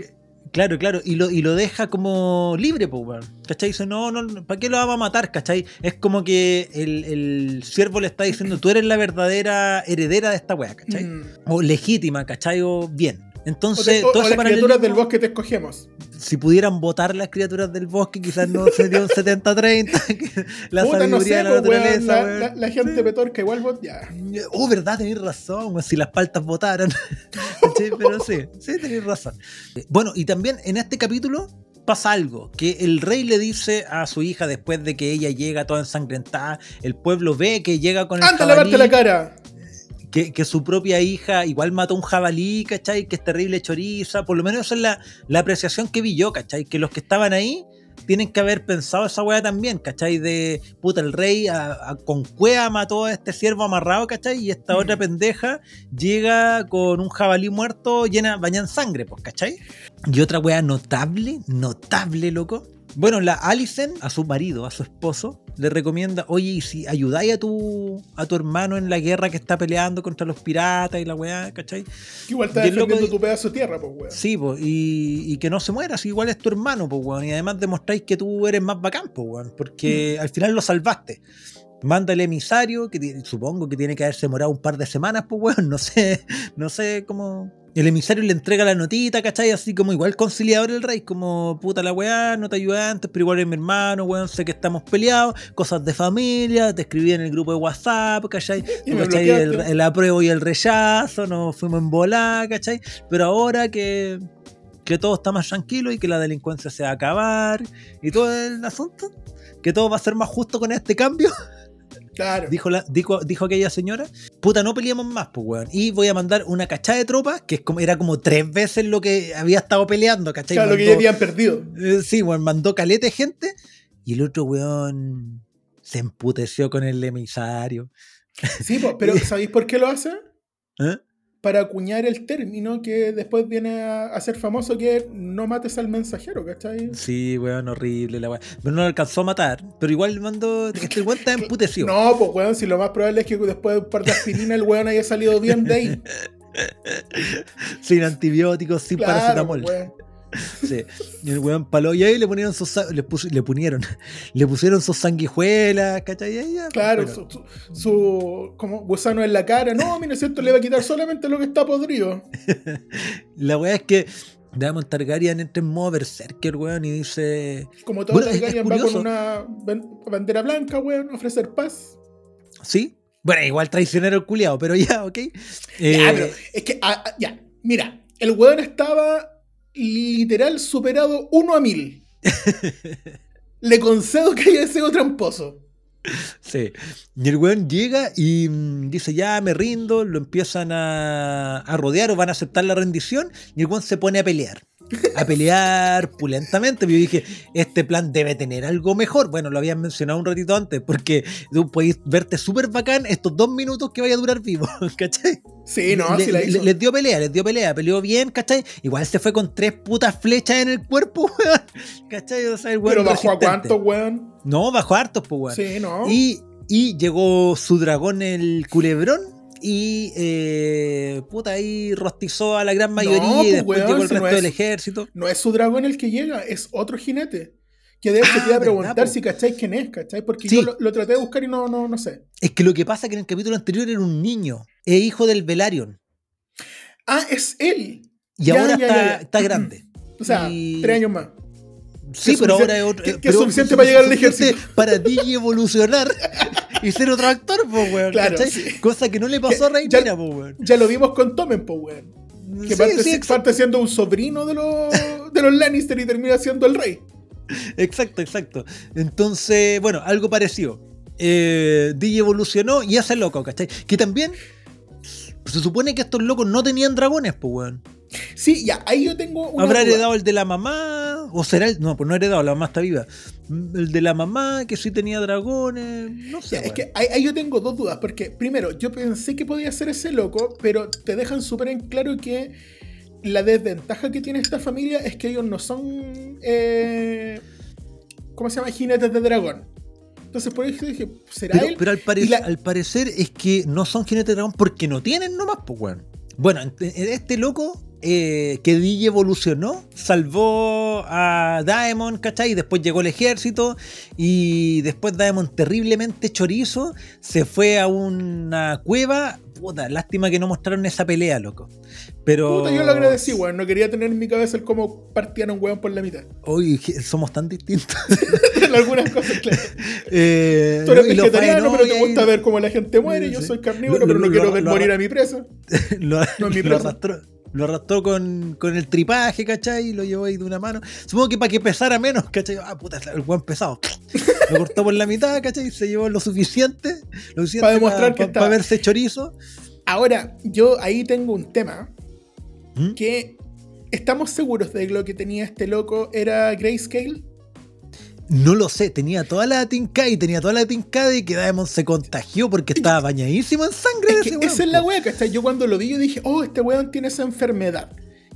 Claro, claro, y lo, y lo deja como libre, pues. ¿Cachai? Dice, no, no, ¿para qué lo vamos a matar? ¿Cachai? Es como que el, el siervo le está diciendo, tú eres la verdadera heredera de esta weá, ¿cachai? Mm. O legítima, ¿cachai? O bien. O, Entonces, te- o- o todo ese las criaturas del bosque te escogemos. si pudieran votar las criaturas del bosque, quizás no sería un 70-30. que la Puta, no sabiduría sé, de la pues, weón, naturaleza, la, weón. la- la gente petorca igual vos ya. Oh, verdad, tenéis razón, weón, si las paltas votaran. Sí, pero sí, sí, tenéis razón. Bueno, y también en este capítulo pasa algo, que el rey le dice a su hija después de que ella llega toda ensangrentada, el pueblo ve que llega con el ¡Anda a lavarte la cara! Que, que su propia hija igual mató un jabalí, ¿cachai? Que es terrible choriza, por lo menos esa es la, la apreciación que vi yo, ¿cachai? Que los que estaban ahí tienen que haber pensado esa weá también, ¿cachai? De puta, el rey a- a- con cuea mató a este ciervo amarrado, ¿cachai? Y esta otra pendeja llega con un jabalí muerto llena, bañada en sangre, pues, ¿cachai? Y otra weá notable, notable, loco. Bueno, la Alicent a su marido, a su esposo, le recomienda, oye, ¿y si ayudáis a tu, a tu hermano en la guerra que está peleando contra los piratas y la weá, ¿cachai? Que igual está loco defendiendo di- tu pedazo de tierra, pues, weón. Sí, pues, y, y que no se muera, si igual es tu hermano, pues, weón. Y además demostráis que tú eres más bacán, pues, weón. Porque al final lo salvaste. Manda el emisario, que supongo que tiene que haberse demorado un par de semanas, pues, weón. No sé, no sé cómo. El emisario le entrega la notita, ¿cachai? Así como igual conciliador el rey, como puta la weá, no te ayudé antes, pero igual eres mi hermano, weón, sé que estamos peleados, cosas de familia, te escribí en el grupo de WhatsApp, ¿cachai? ¿cachai? El, el apruebo y el rechazo, nos fuimos en volada, ¿cachai? Pero ahora que, que todo está más tranquilo y que la delincuencia se va a acabar y todo el asunto, que todo va a ser más justo con este cambio, Claro. dijo, la, dijo, dijo aquella señora, puta, no peleamos más, pues, weón. Y voy a mandar una cachada de tropas, que es como, era como tres veces lo que había estado peleando, ¿cachai? Claro, lo que Mandó- ya habían perdido. eh, sí, weón, mandó calete de gente y el otro weón se emputeció con el emisario. Sí, pero ¿sabéis por qué lo hace? ¿Eh? Para acuñar el término que después viene a, a ser famoso, que no mates al mensajero, ¿cachai? Sí, weón, horrible la weón. Pero no lo alcanzó a matar. Pero igual mandó. Este weón está emputecido. No, pues weón, si lo más probable es que después de un par de aspirina el weón haya salido bien de ahí. Sin antibióticos, sin Claro, paracetamol. pues, weón. Sí. Y el weón paló. Y ahí le ponieron sus. Le, pus- le pusieron sus sanguijuelas, ¿cachai? Claro, su, su- su- como gusano en la cara. No, mira, cierto, le va a quitar solamente lo que está podrido. La weá es que. Diamond Targaryen entra en modo berserker, weón, y dice. Como todo Bueno, Targaryen va con una ban- bandera blanca, weón, ofrecer paz. ¿Sí? Bueno, igual traicionero el culiado, pero ya, ok. Ya, Eh, pero es que, ah, ah, ya, mira, el weón estaba literal superado uno a mil. Le concedo que haya sido tramposo. Sí. Y el weón llega y mm, dice, ya me rindo, lo empiezan a, a rodear o van a aceptar la rendición, y el weón se pone a pelear. A pelear pulentamente. Yo dije, este plan debe tener algo mejor. Bueno, lo habían mencionado un ratito antes, porque tú podés verte súper bacán estos dos minutos que vaya a durar vivo, ¿cachai? Sí, no, Le- sí la le- hizo. les dio pelea, les dio pelea, peleó bien, ¿cachai? Igual se fue con tres putas flechas en el cuerpo, weón. ¿Cachai? O sea, el weón pero bajó a cuánto, weón. No, bajó hartos, pues, weón. Sí, no. Y, y llegó su dragón, el culebrón. Y eh, puta ahí rostizó a la gran mayoría No, y pues, después weón, llegó el si no resto es- del ejército. No es su dragón el que llega, es otro jinete. Que de hecho Ah, te iba a preguntar si cacháis quién es, ¿cachai? Porque Sí. yo lo, lo traté de buscar y no, no, no sé. Es que lo que pasa es que en el capítulo anterior era un niño, es hijo del Velaryon. Ah, es él. Y Ya, ahora ya, está, ya, ya. está grande. O sea, Y- tres años más. Sí, pero ahora es otro. que- es suficiente para llegar al ejército. Para evolucionar y ser otro actor, pues, weón. Claro, sí. Cosa que no le pasó a Rhaenyra, ya- pues, weón. Ya lo vimos con Tommen, po, weón. Que Sí, parte, sí, parte siendo un sobrino de los, de los Lannister y termina siendo el rey. Exacto, exacto. Entonces, bueno, algo parecido. Eh, DJ evolucionó y hace loco, ¿cachai? Que también se supone que estos locos no tenían dragones, pues, weón. Sí, ya, ahí yo tengo una ¿Habrá duda. heredado el de la mamá? ¿O será el.? No, pues no heredado, la mamá está viva. El de la mamá, que sí tenía dragones. No sé. Ya, es que ahí, ahí yo tengo dos dudas, porque primero, yo pensé que podía ser ese loco, pero te dejan súper en claro que la desventaja que tiene esta familia es que ellos no son, eh, ¿cómo se llama? Jinetes de dragón. Entonces por eso dije, ¿será Pero, él? pero al, pare- la- al parecer es que no son jinetes de dragón porque no tienen nomás, pues, weón. Bueno, en- en este loco eh, que DJ evolucionó, salvó a Daemon, ¿cachai? Y después llegó el ejército y después Daemon terriblemente chorizo se fue a una cueva. Puta, lástima que no mostraron esa pelea, loco. Pero... Puta, yo lo agradecí, weón. No quería tener en mi cabeza el cómo partían a un weón por la mitad. Hoy somos tan distintos. en algunas cosas, claro. Eh, Tú eres lo vegetariano, pero te y- gusta ver cómo la gente muere. Yo soy carnívoro, Lo- pero lo- no quiero ver lo- morir a mi presa. No es mi presa. arrastró, lo arrastró con, con el tripaje, ¿cachai? Y lo llevó ahí de una mano. Supongo que para que pesara menos, ¿cachai? Ah, puta, el buen pesado. Lo cortó por la mitad, ¿cachai? Y se llevó lo suficiente. Lo suficiente Para demostrar que para verse chorizo. Ahora, yo ahí tengo un tema ¿Mm? que estamos seguros de que lo que tenía este loco era Grayscale. No lo sé, tenía toda la tinca y tenía toda la tinca de que Daemon se contagió porque estaba bañadísimo en sangre. Es de ese esa es la wea, ¿cachai? Yo cuando lo vi, yo dije, oh, este weón tiene esa enfermedad.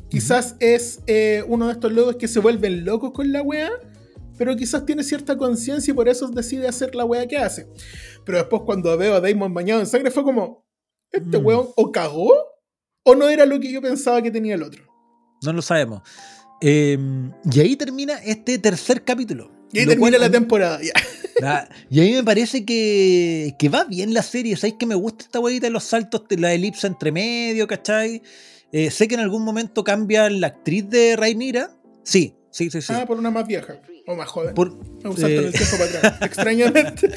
Quizás es eh, uno de estos locos que se vuelven locos con la wea, pero quizás tiene cierta conciencia y por eso decide hacer la wea que hace. Pero después cuando veo a Damon bañado en sangre fue como, ¿este Mm. weón o cagó o no era lo que yo pensaba que tenía el otro? No lo sabemos. Eh, y ahí termina este tercer capítulo. Y ahí termina cual la temporada. ya. Y a mí me parece que, que va bien la serie. ¿Sabéis que me gusta esta huevita de los saltos, de la elipse entre medio, ¿cachai? Eh, sé que en algún momento cambia la actriz de Rainira. Sí, sí, sí, sí. Ah, por una más vieja o más joven. Por- Un salto en eh, el tiempo para atrás. Extrañamente.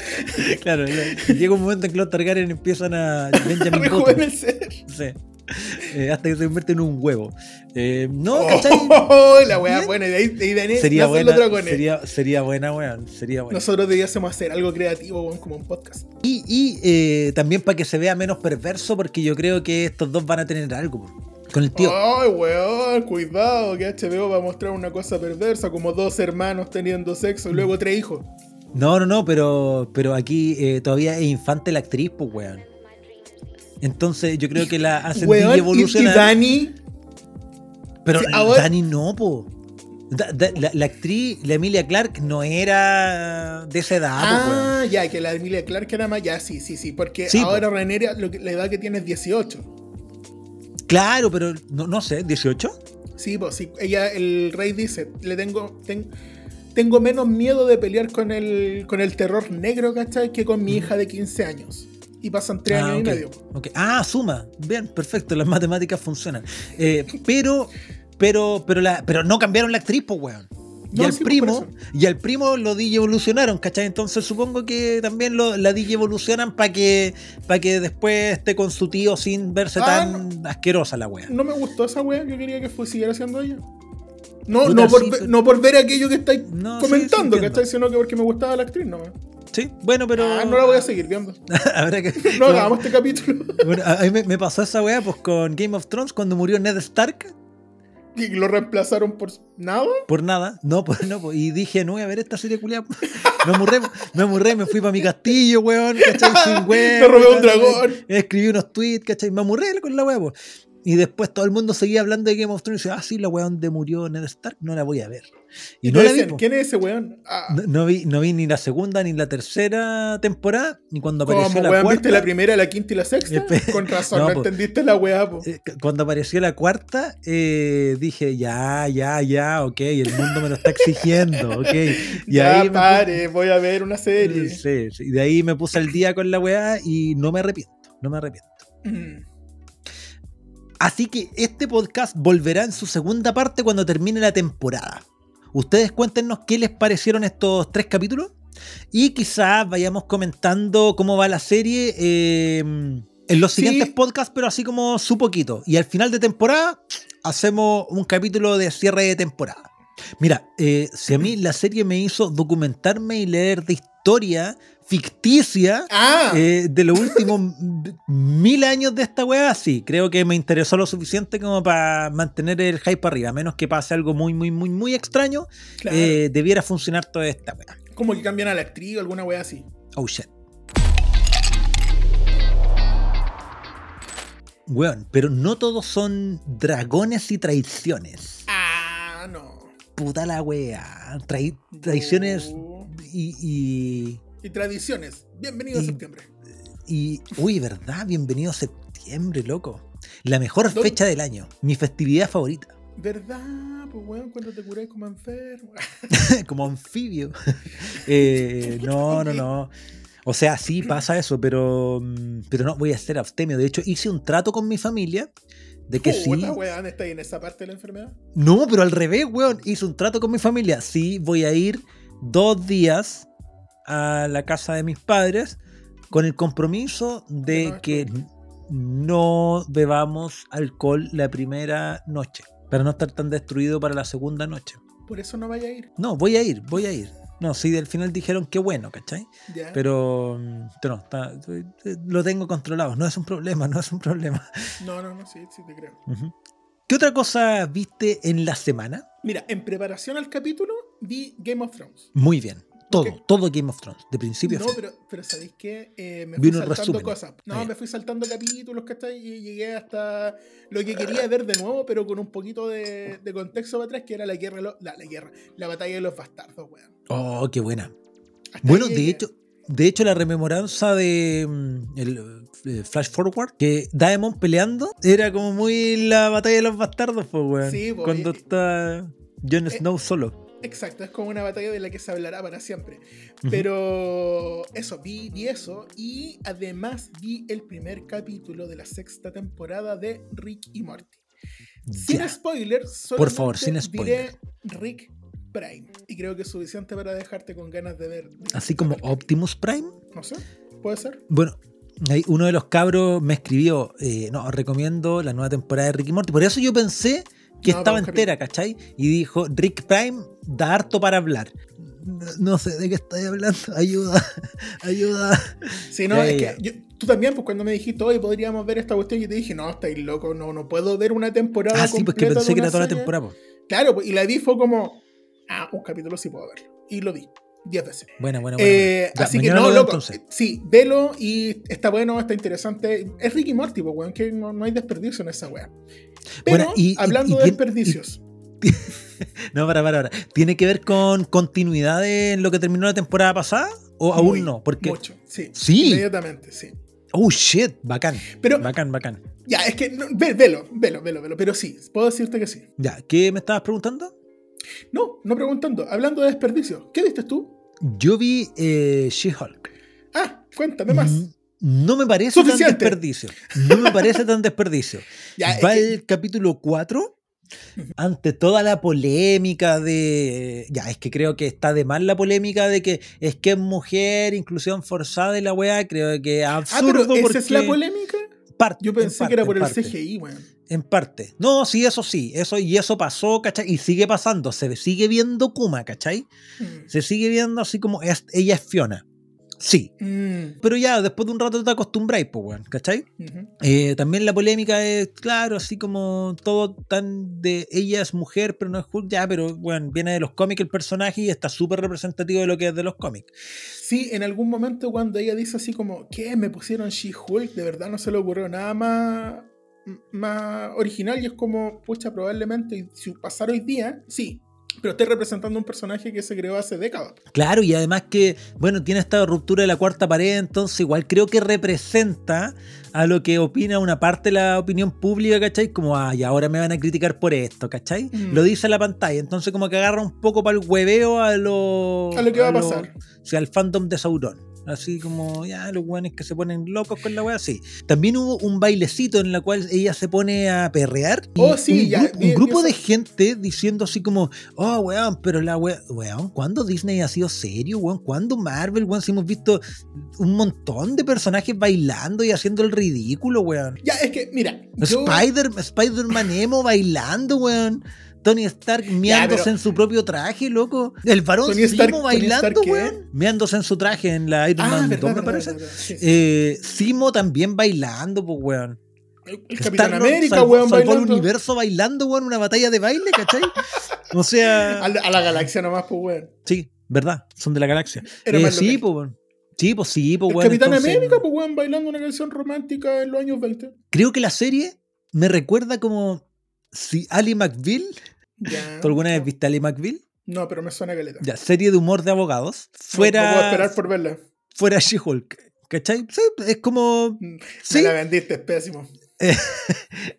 claro, la- llega un momento en que los Targaryen empiezan a Benjamin rejuvenecer. Sí. Eh, hasta que se convierte en un huevo. Eh, no, Oh, ¿cachai? la wea Bien. buena. Y de ahí, de ahí de Sería buena, sería, sería buena, weón. Sería buena. Nosotros debiésemos hacer algo creativo, weón, como un podcast. Y, y, eh, también para que se vea menos perverso, porque yo creo que estos dos van a tener algo con el tío. Ay, weón, cuidado, que HBO va a mostrar una cosa perversa, como dos hermanos teniendo sexo y luego tres hijos. No, no, no, pero, pero aquí eh, todavía es infante la actriz, pues, weón. Entonces yo creo que la hacen Weón, y, y evolucionar. Dani, pero sí, ahora- Dani no, po. Da- da- la, la actriz, la Emilia Clark, no era de esa edad, po, weón. ah, ya, que la Emilia Clark era más, ya, sí, sí, sí, porque Sí, ahora lo que- la edad que tiene es 18. Claro, pero no, no sé, ¿18? Sí, pues sí, ella, el rey dice, le tengo, ten- tengo menos miedo de pelear con el, con el terror negro, ¿cachai? Que con mi hija de 15 años. Y pasan 3 Ah, años ok, y medio. Ah, suma. Bien, perfecto. Las matemáticas funcionan. Eh, pero, pero, pero, la, pero no cambiaron la actriz, pues, weón. Y No, al sí, por primo, y al primo lo DJ evolucionaron, ¿cachai? Entonces supongo que también lo, la DJ evolucionan para que, que después esté con su tío sin verse Ah, tan asquerosa la wea. No me gustó esa wea, yo quería que fue, siguiera siendo ella. No, Puta, no, por, sí, no por ver aquello que estáis No, sí, sí, comentando, entiendo. ¿cachai? Sino que porque me gustaba la actriz, no. Sí, bueno, pero. Ah, no la voy a seguir viendo. Habrá que. No hagamos este capítulo. Bueno, a mí me, pasó esa wea pues con Game of Thrones cuando murió Ned Stark. y lo reemplazaron por nada. Por nada, no, pues no, pues, y dije, no voy a ver esta serie culiada. Me amurré, me amurré, me fui para mi castillo, weón, ¿cachai? Sin weón. Me robé un dragón. Escribí unos tweets, ¿cachai? Me amurré con la weá, pues. Y después todo el mundo seguía hablando de Game of Thrones y decía, ah, sí, la weá donde murió Ned Stark, no la voy a ver. Y, no la vi. ¿quién es ese weón? Ah, no, no vi, no vi ni la segunda ni la tercera temporada, ni cuando apareció ¿Cómo, la weón? cuarta. ¿Viste la primera, la quinta y la sexta? Con razón, No, no, po. entendiste la weá, po. Eh, cu- cuando apareció la cuarta, eh, dije, ya, ya, ya, ok, el mundo me lo está exigiendo, ok. Y ya, ahí pare, voy a ver una serie. Sí, sí, y de ahí me puse al día con la weá y no me arrepiento, no me arrepiento. Mm. Así que este podcast volverá en su segunda parte cuando termine la temporada. Ustedes cuéntenos qué les parecieron estos tres capítulos y quizás vayamos comentando cómo va la serie eh, en los Sí. siguientes podcasts, pero así como su poquito. Y al final de temporada hacemos un capítulo de cierre de temporada. Mira, eh, si a mí la serie me hizo documentarme y leer de historia ficticia Ah, eh, de los últimos mil años de esta weá, sí, creo que me interesó lo suficiente como para mantener el hype arriba. A menos que pase algo muy, muy, muy, muy extraño, claro. eh, debiera funcionar toda esta weá. Como que cambian a la actriz o alguna weá así. Oh shit. Weón, pero no todos son dragones y traiciones. Ah, no. Puta la weá. Trai- traiciones No. y, y, Y tradiciones. Bienvenido a septiembre. y. Uy, ¿verdad? Bienvenido a septiembre, loco. La mejor ¿Dónde? fecha del año. Mi festividad favorita. ¿Verdad? Pues weón, cuando te curáis como enfermo. Como anfibio. Eh, no, no, no. O sea, sí pasa eso, pero, mm, pero no voy a ser abstemio. De hecho, hice un trato con mi familia de que sí. Puta, weón, ¿está ahí en esa parte de la enfermedad? No, pero al revés, weón. Hice un trato con mi familia. Sí, voy a ir dos días a la casa de mis padres con el compromiso de que no bebamos alcohol la primera noche. Para no estar tan destruido para la segunda noche. Por eso no vaya a ir. No, voy a ir, voy a ir. No, sí, al final dijeron que bueno, ¿cachai? Pero, mm, pero no, está- eh, lo tengo controlado. No es un problema, no es un problema. No, no, no, sí, sí te creo. ¿Qué otra cosa viste en la semana? Mira, en preparación al capítulo vi Game of Thrones. Muy bien. Todo, todo Game of Thrones, de principio a No, fin. pero, pero ¿sabéis qué? Eh, me fui unos saltando cosas. No, me fui saltando capítulos, ¿cachai? Y llegué hasta lo que quería ver de nuevo, pero con un poquito de, de contexto para atrás, que era la guerra, la, la guerra, la batalla de los bastardos, weón. Oh, qué buena. Hasta Bueno, de llegué. hecho, de hecho, la rememoranza de mm, el eh, Flash Forward, que Daemon peleando, era como muy la batalla de los bastardos, pues, weón. Sí, po, Cuando y- está Jon Eh, Snow solo. Exacto, es como una batalla de la que se hablará para siempre. Pero eso, vi, vi eso y además vi el primer capítulo de la sexta temporada de Rick y Morty. Sin Ya. spoilers, Por favor, sin diré Rick Prime. Y creo que es suficiente para dejarte con ganas de ver. Así como Optimus Prime. No sé, puede ser. Bueno, uno de los cabros me escribió, eh, no, recomiendo la nueva temporada de Rick y Morty. Por eso yo pensé que No, estaba entera, ¿cachai? Y dijo, Rick Prime da harto para hablar. No, no sé de qué estáis hablando. Ayuda, ayuda. Sí, no, Ya, es ya, que yo- tú también, pues cuando me dijiste, hoy podríamos ver esta cuestión, yo te dije, no, estáis loco, no, no puedo ver una temporada. Ah, sí, pues que pensé que era toda la serie". temporada. po. Claro, pues, y la vi fue como, ah, un capítulo sí puedo verlo. Y lo vi, 10 veces. Buena, buena, buena. Eh. Ya, así que no, lo loco. entonces. Sí, velo y está bueno, está interesante. Es Ricky Morty, pues, weón, que no, no hay desperdicio en esa weá. Pero, Bueno, y- hablando y de desperdicios, No, para, para, para. ¿Tiene que ver con continuidad en lo que terminó la temporada pasada? ¿O aún muy, no? Porque. mucho, sí. Sí. Inmediatamente, sí. Oh, shit. Bacán. Pero, Bacán, bacán. ya, es que, no, ve- velo, velo, velo, velo. Pero sí, puedo decirte que sí. Ya, ¿qué me estabas preguntando? No, no preguntando. Hablando de desperdicios, ¿qué viste tú? Yo vi eh, She-Hulk. Ah, cuéntame más. Mm, No me parece Suficiente. tan desperdicio. No me parece tan desperdicio. Ya, Va el capítulo 4. Ante toda la polémica de. Ya, es que creo que está de mal la polémica de que es que es mujer, inclusión forzada y la weá. Creo que es ah, absurdo. pero esa porque es la polémica. Parte- Yo en pensé parte, que era por el parte, CGI, weón. En parte. No, sí, eso sí. Eso, y eso pasó, ¿cachai? Y sigue pasando. Se sigue viendo Kuma, ¿cachai? Mm. Se sigue viendo así como es- ella es Fiona. Sí. Mm, Pero ya, después de un rato te acostumbráis, pues, weón, ¿cachai? ujú. Eh, también la polémica es, claro, así como todo tan de ella es mujer, pero no es Hulk, ya, pero bueno, viene de los cómics el personaje y está súper representativo de lo que es de los cómics. Sí, en algún momento cuando ella dice así como, ¿qué? Me pusieron She-Hulk, de verdad no se le ocurrió nada más, más original y es como, pucha, probablemente si pasara hoy día, sí, pero estoy representando un personaje que se creó hace décadas. Claro, y además que, bueno, tiene esta ruptura de la cuarta pared, entonces igual creo que representa a lo que opina una parte de la opinión pública, ¿cachai? Como, ay, ahora me van a criticar por esto, ¿cachai? Mm. Lo dice en la pantalla, entonces como que agarra un poco para el hueveo a lo... A lo que va a pasar. O sea, al fandom de Sauron. Así como, ya, los weones que se ponen locos con la wea, sí. También hubo un bailecito en la cual ella se pone a perrear. Oh, sí, un ya, un grupo de gente diciendo así como, oh, weón, pero la wea, weón, ¿cuándo Disney ha sido serio, weón? ¿Cuándo Marvel, weón? Si hemos visto un montón de personajes bailando y haciendo el ridículo, weón. Ya, es que, mira, yo... Spider, Spider-Man emo bailando, weón. Tony Stark meándose pero- en su propio traje, loco. El varón Tony Stark- Simo bailando, weón. Meándose en su traje en la Iron Ah, Man 2, verdad, me parece. verdad, sí, sí. Eh, Simo también bailando, pues, weón. el el Capitán América, salvó- weón, salvó el bailando. universo bailando, weón, una batalla de baile, ¿cachai? O sea, A la, a la galaxia nomás, pues, weón. sí, verdad, son de la galaxia. Eh, sí, pues, weón. Sí, pues sí, pues, El weón. Capitán entonces, América, pues, weón, bailando una canción romántica en los años 20. Creo que la serie me recuerda como si Ali McBeal. Ya. ¿Tú alguna vez viste a Ali McBeal? No, pero me suena caleta. Ya, serie de humor de abogados. No- Fuera. No, puedo esperar por verla. fuera She-Hulk. ¿Cachai? Sí, es como. Mm, Sí. Me la vendiste, es pésimo.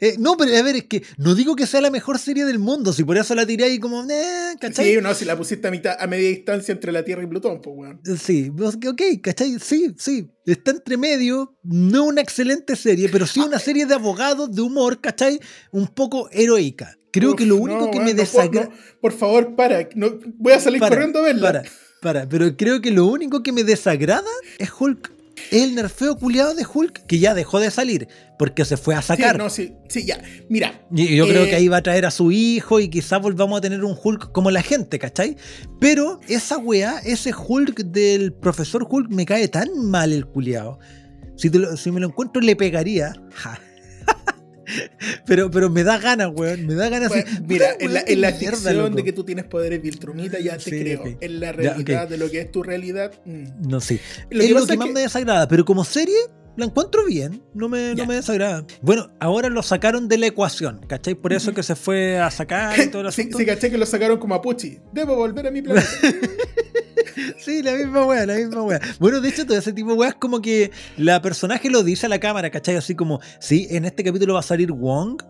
Eh, no, pero a ver, es que no digo que sea la mejor serie del mundo, si por eso la tiré ahí como, eh, ¿cachai? Sí, no, si la pusiste a, mitad, a media distancia entre la Tierra y Plutón, pues, weón. Sí, ok, ¿cachai? Sí, sí. Está entre medio, no una excelente serie, pero sí una serie de abogados de humor, ¿cachai? Un poco heroica. Creo Uf, que lo único no, que me no desagrada. no, por favor, para. no- voy a salir Para, corriendo a verla. Para, para, pero creo que lo único que me desagrada es Hulk. Es el nerfeo culiado de Hulk que ya dejó de salir porque se fue a Sí, sacar. no, sí, sí, ya. Mira. Y yo creo eh, que ahí va a traer a su hijo y quizás volvamos a tener un Hulk como la gente, ¿cachai? Pero esa weá, ese Hulk del profesor Hulk me cae tan mal el culiado. Si, te lo- si me lo encuentro le pegaría. Ja. pero, pero me da ganas, weón. Me da ganas. Pues, mira, en la, en la mierda, ficción loco. de que tú tienes poderes Viltrumita, ya te Sí, creo. En la Ya, realidad de lo que es tu realidad. mm. No sé. Lo es que lo más que- me desagrada, pero como serie la encuentro bien, no me, no me desagrada. Bueno, ahora lo sacaron de la ecuación, ¿cachai? Por eso que se fue a sacar y todo el Sí, sí, caché que lo sacaron como a Pucci. Debo volver a mi planeta. Sí, la misma wea, la misma wea. Bueno, de hecho, todo ese tipo de weas como que la personaje lo dice a la cámara, ¿cachai? Así como, sí, en este capítulo va a salir Wong.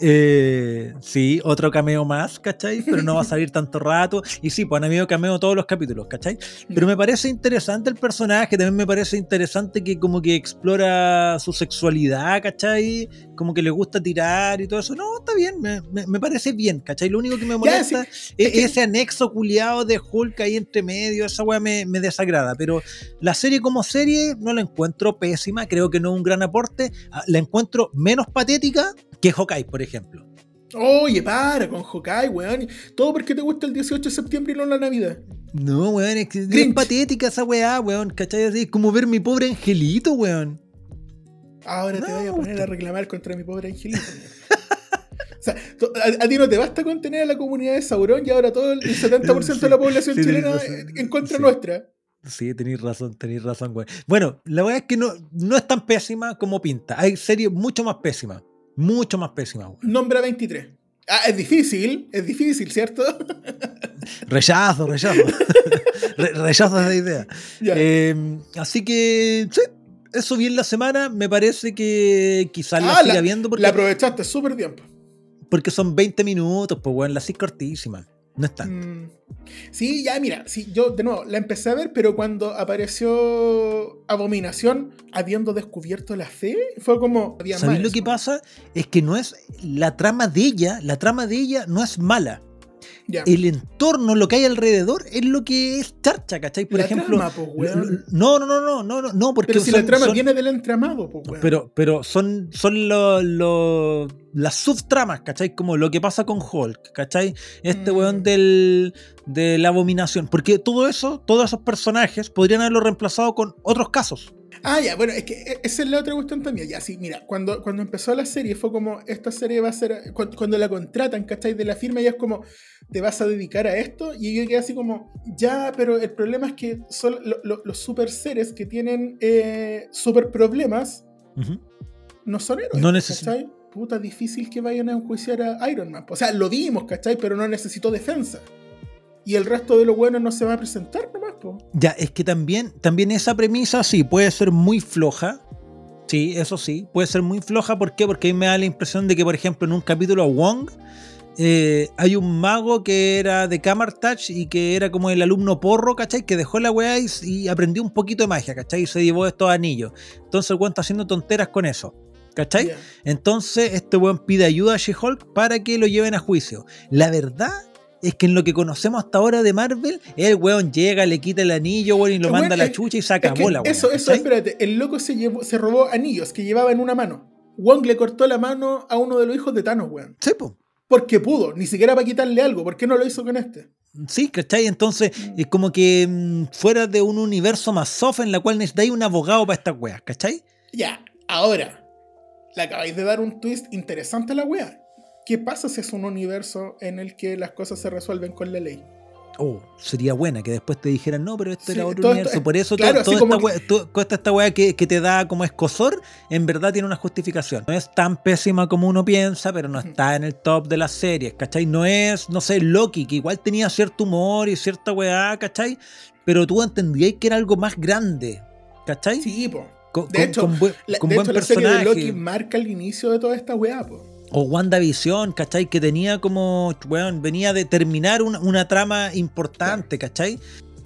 Eh, sí, otro cameo más, ¿cachai? Pero no va a salir tanto rato. Y sí, pues han habido cameo todos los capítulos, ¿cachai? Pero me parece interesante el personaje, también me parece interesante que como que explora su sexualidad, ¿cachai? Como que le gusta tirar y todo eso. No, está bien, me, me- me parece bien, ¿cachai? Lo único que me molesta sí, es ese anexo culiado de Hulk ahí entre medio, esa weá me, me desagrada. Pero la serie como serie no la encuentro pésima, creo que no es un gran aporte. Ah, La encuentro menos patética que Hawkeye, por ejemplo. Oye, para con Hawkeye, weón. Todo porque te gusta el 18 de septiembre y no la Navidad. No, weón, es, que es patética esa weá, weón, ¿cachai? Así, es como ver mi pobre angelito, weón. Ahora te voy a poner a reclamar contra mi pobre angelito. O sea, a, a ti no te basta contener a la comunidad de Sauron y ahora todo el 70% de la población sí, chilena en contra Sí. nuestra. Sí, tenéis razón, tenéis razón, weón. Bueno, la verdad es que no, no es tan pésima como pinta. Hay series mucho más pésimas. Mucho más pésimas, weón. Nombra 23. Ah, es difícil, es difícil, ¿cierto? Rechazo, rechazo. Re- rechazo esa idea. Eh, así que, sí, eso bien la semana. Me parece que quizás la Ah, siga viendo porque, La aprovechaste súper bien. po. porque son 20 minutos, pues, weón, la sí cortísima. No es tanto. Mm. Sí, ya mira, sí, yo de nuevo la empecé a ver, pero cuando apareció Abominación, habiendo descubierto la fe, fue como. Había ¿Sabéis más lo que pasa? Es que no es. La trama de ella, la trama de ella no es mala. El entorno, lo que hay alrededor, es lo que es charcha, ¿cachai? Por La ejemplo. trama, po, weón. no, no, no, no, no, no, no, porque Pero si son- la trama son- viene del entramado, weón. Pero, pero son, son lo- lo- las subtramas, ¿cachai? Como lo que pasa con Hulk, ¿cachai? Este Mm. weón del, de la abominación. Porque todo eso, todos esos personajes podrían haberlo reemplazado con otros casos. Ah, ya, bueno, es que e- esa es la otra cuestión también. Ya, sí, mira, cuando, cuando empezó la serie fue como, esta serie va a ser, cu- cuando, la contratan, ¿cachai? De la firma, ya es como, te vas a dedicar a esto. Y yo quedé así como, ya, pero el problema es que son lo- lo- los super seres que tienen eh, super problemas no son héroes. No ¿cachai? Puta, difícil que vayan a enjuiciar a Iron Man. O sea, lo vimos, ¿cachai? Pero no necesitó defensa. Y el resto de los buenos no se va a presentar nomás, po. Ya, es que también, también esa premisa sí puede ser muy floja. Sí, eso sí, puede ser muy floja. ¿Por qué? Porque a mí me da la impresión de que, por ejemplo, en un capítulo Wong eh, hay un mago que era de Camartach y que era como el alumno porro, ¿cachai? Que dejó la weá y, y aprendió un poquito de magia, ¿cachai? Y se llevó estos anillos. Entonces el weón está haciendo tonteras con eso, ¿cachai? Entonces este weón pide ayuda a She-Hulk para que lo lleven a juicio. La verdad es que en lo que conocemos hasta ahora de Marvel, el weón llega, le quita el anillo, weón, y lo El manda a weón la chucha y se Es que acabó la weá. Eso, eso, espérate. El loco se, llevó, se robó anillos que llevaba en una mano. Wong le cortó la mano a uno de los hijos de Thanos, weón. Sí, po. Porque pudo, ni siquiera para quitarle algo. ¿Por qué no lo hizo con este? Sí, ¿cachai? Entonces, es como que mm, fuera de un universo más soft en la cual necesitáis un abogado para estas weas, ¿cachai? Ya, ahora. Le acabáis de dar un twist interesante a la wea. ¿Qué pasa si es un universo en el que las cosas se resuelven con la ley? Oh, sería buena que después te dijeran, no, pero esto Sí, era otro universo. esto- Por eso claro, toda, esta wea, to- toda esta wea que, que te da como escosor, en verdad tiene una justificación. No es tan pésima como uno piensa, pero no está en el top de las series, ¿cachai? No es, no sé, Loki, que igual tenía cierto humor y cierta weá, ¿cachai? Pero tú entendías que era algo más grande, ¿cachai? Sí, po. con, De con- hecho, con buen, La, con de buen hecho, la serie de personaje. Loki marca el inicio de toda esta weá, po. O WandaVision, ¿cachai? Que tenía como, weón, venía de terminar una, una trama importante, ¿cachai?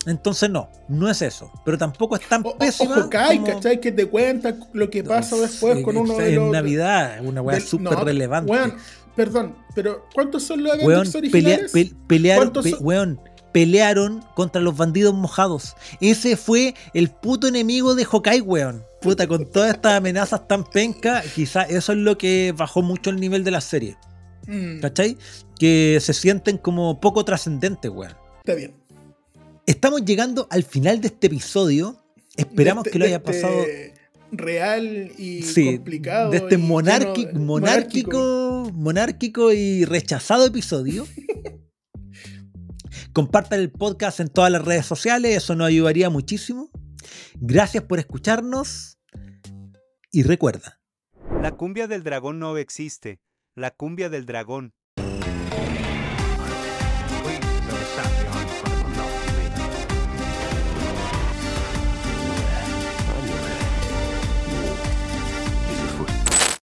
Entonces no, no es eso. Pero tampoco es tan O, pésima o Hawkeye, como- ¿cachai? Que te cuenta lo que pasa después Sí, con uno de en los. Navidad, una weá súper no, relevante. weón, perdón, pero ¿cuántos son los Weón, pelea- originales? pe- pelearon, ¿Cuántos pe- son? weón, pelearon contra los bandidos mojados. Ese fue el puto enemigo de Hawkeye, weón. Puta, con todas estas amenazas tan penca, quizá eso es lo que bajó mucho el nivel de la serie. Mm, ¿Cachai? Que se sienten como poco trascendentes, weón. está bien. Estamos llegando al final de este episodio. Esperamos De este- que lo haya este pasado Real y sí, complicado. de este monarqui- monárquico, monárquico y rechazado episodio. Compartan el podcast en todas las redes sociales, eso nos ayudaría muchísimo. Gracias por escucharnos y recuerda, La cumbia del dragón no existe. La cumbia del dragón.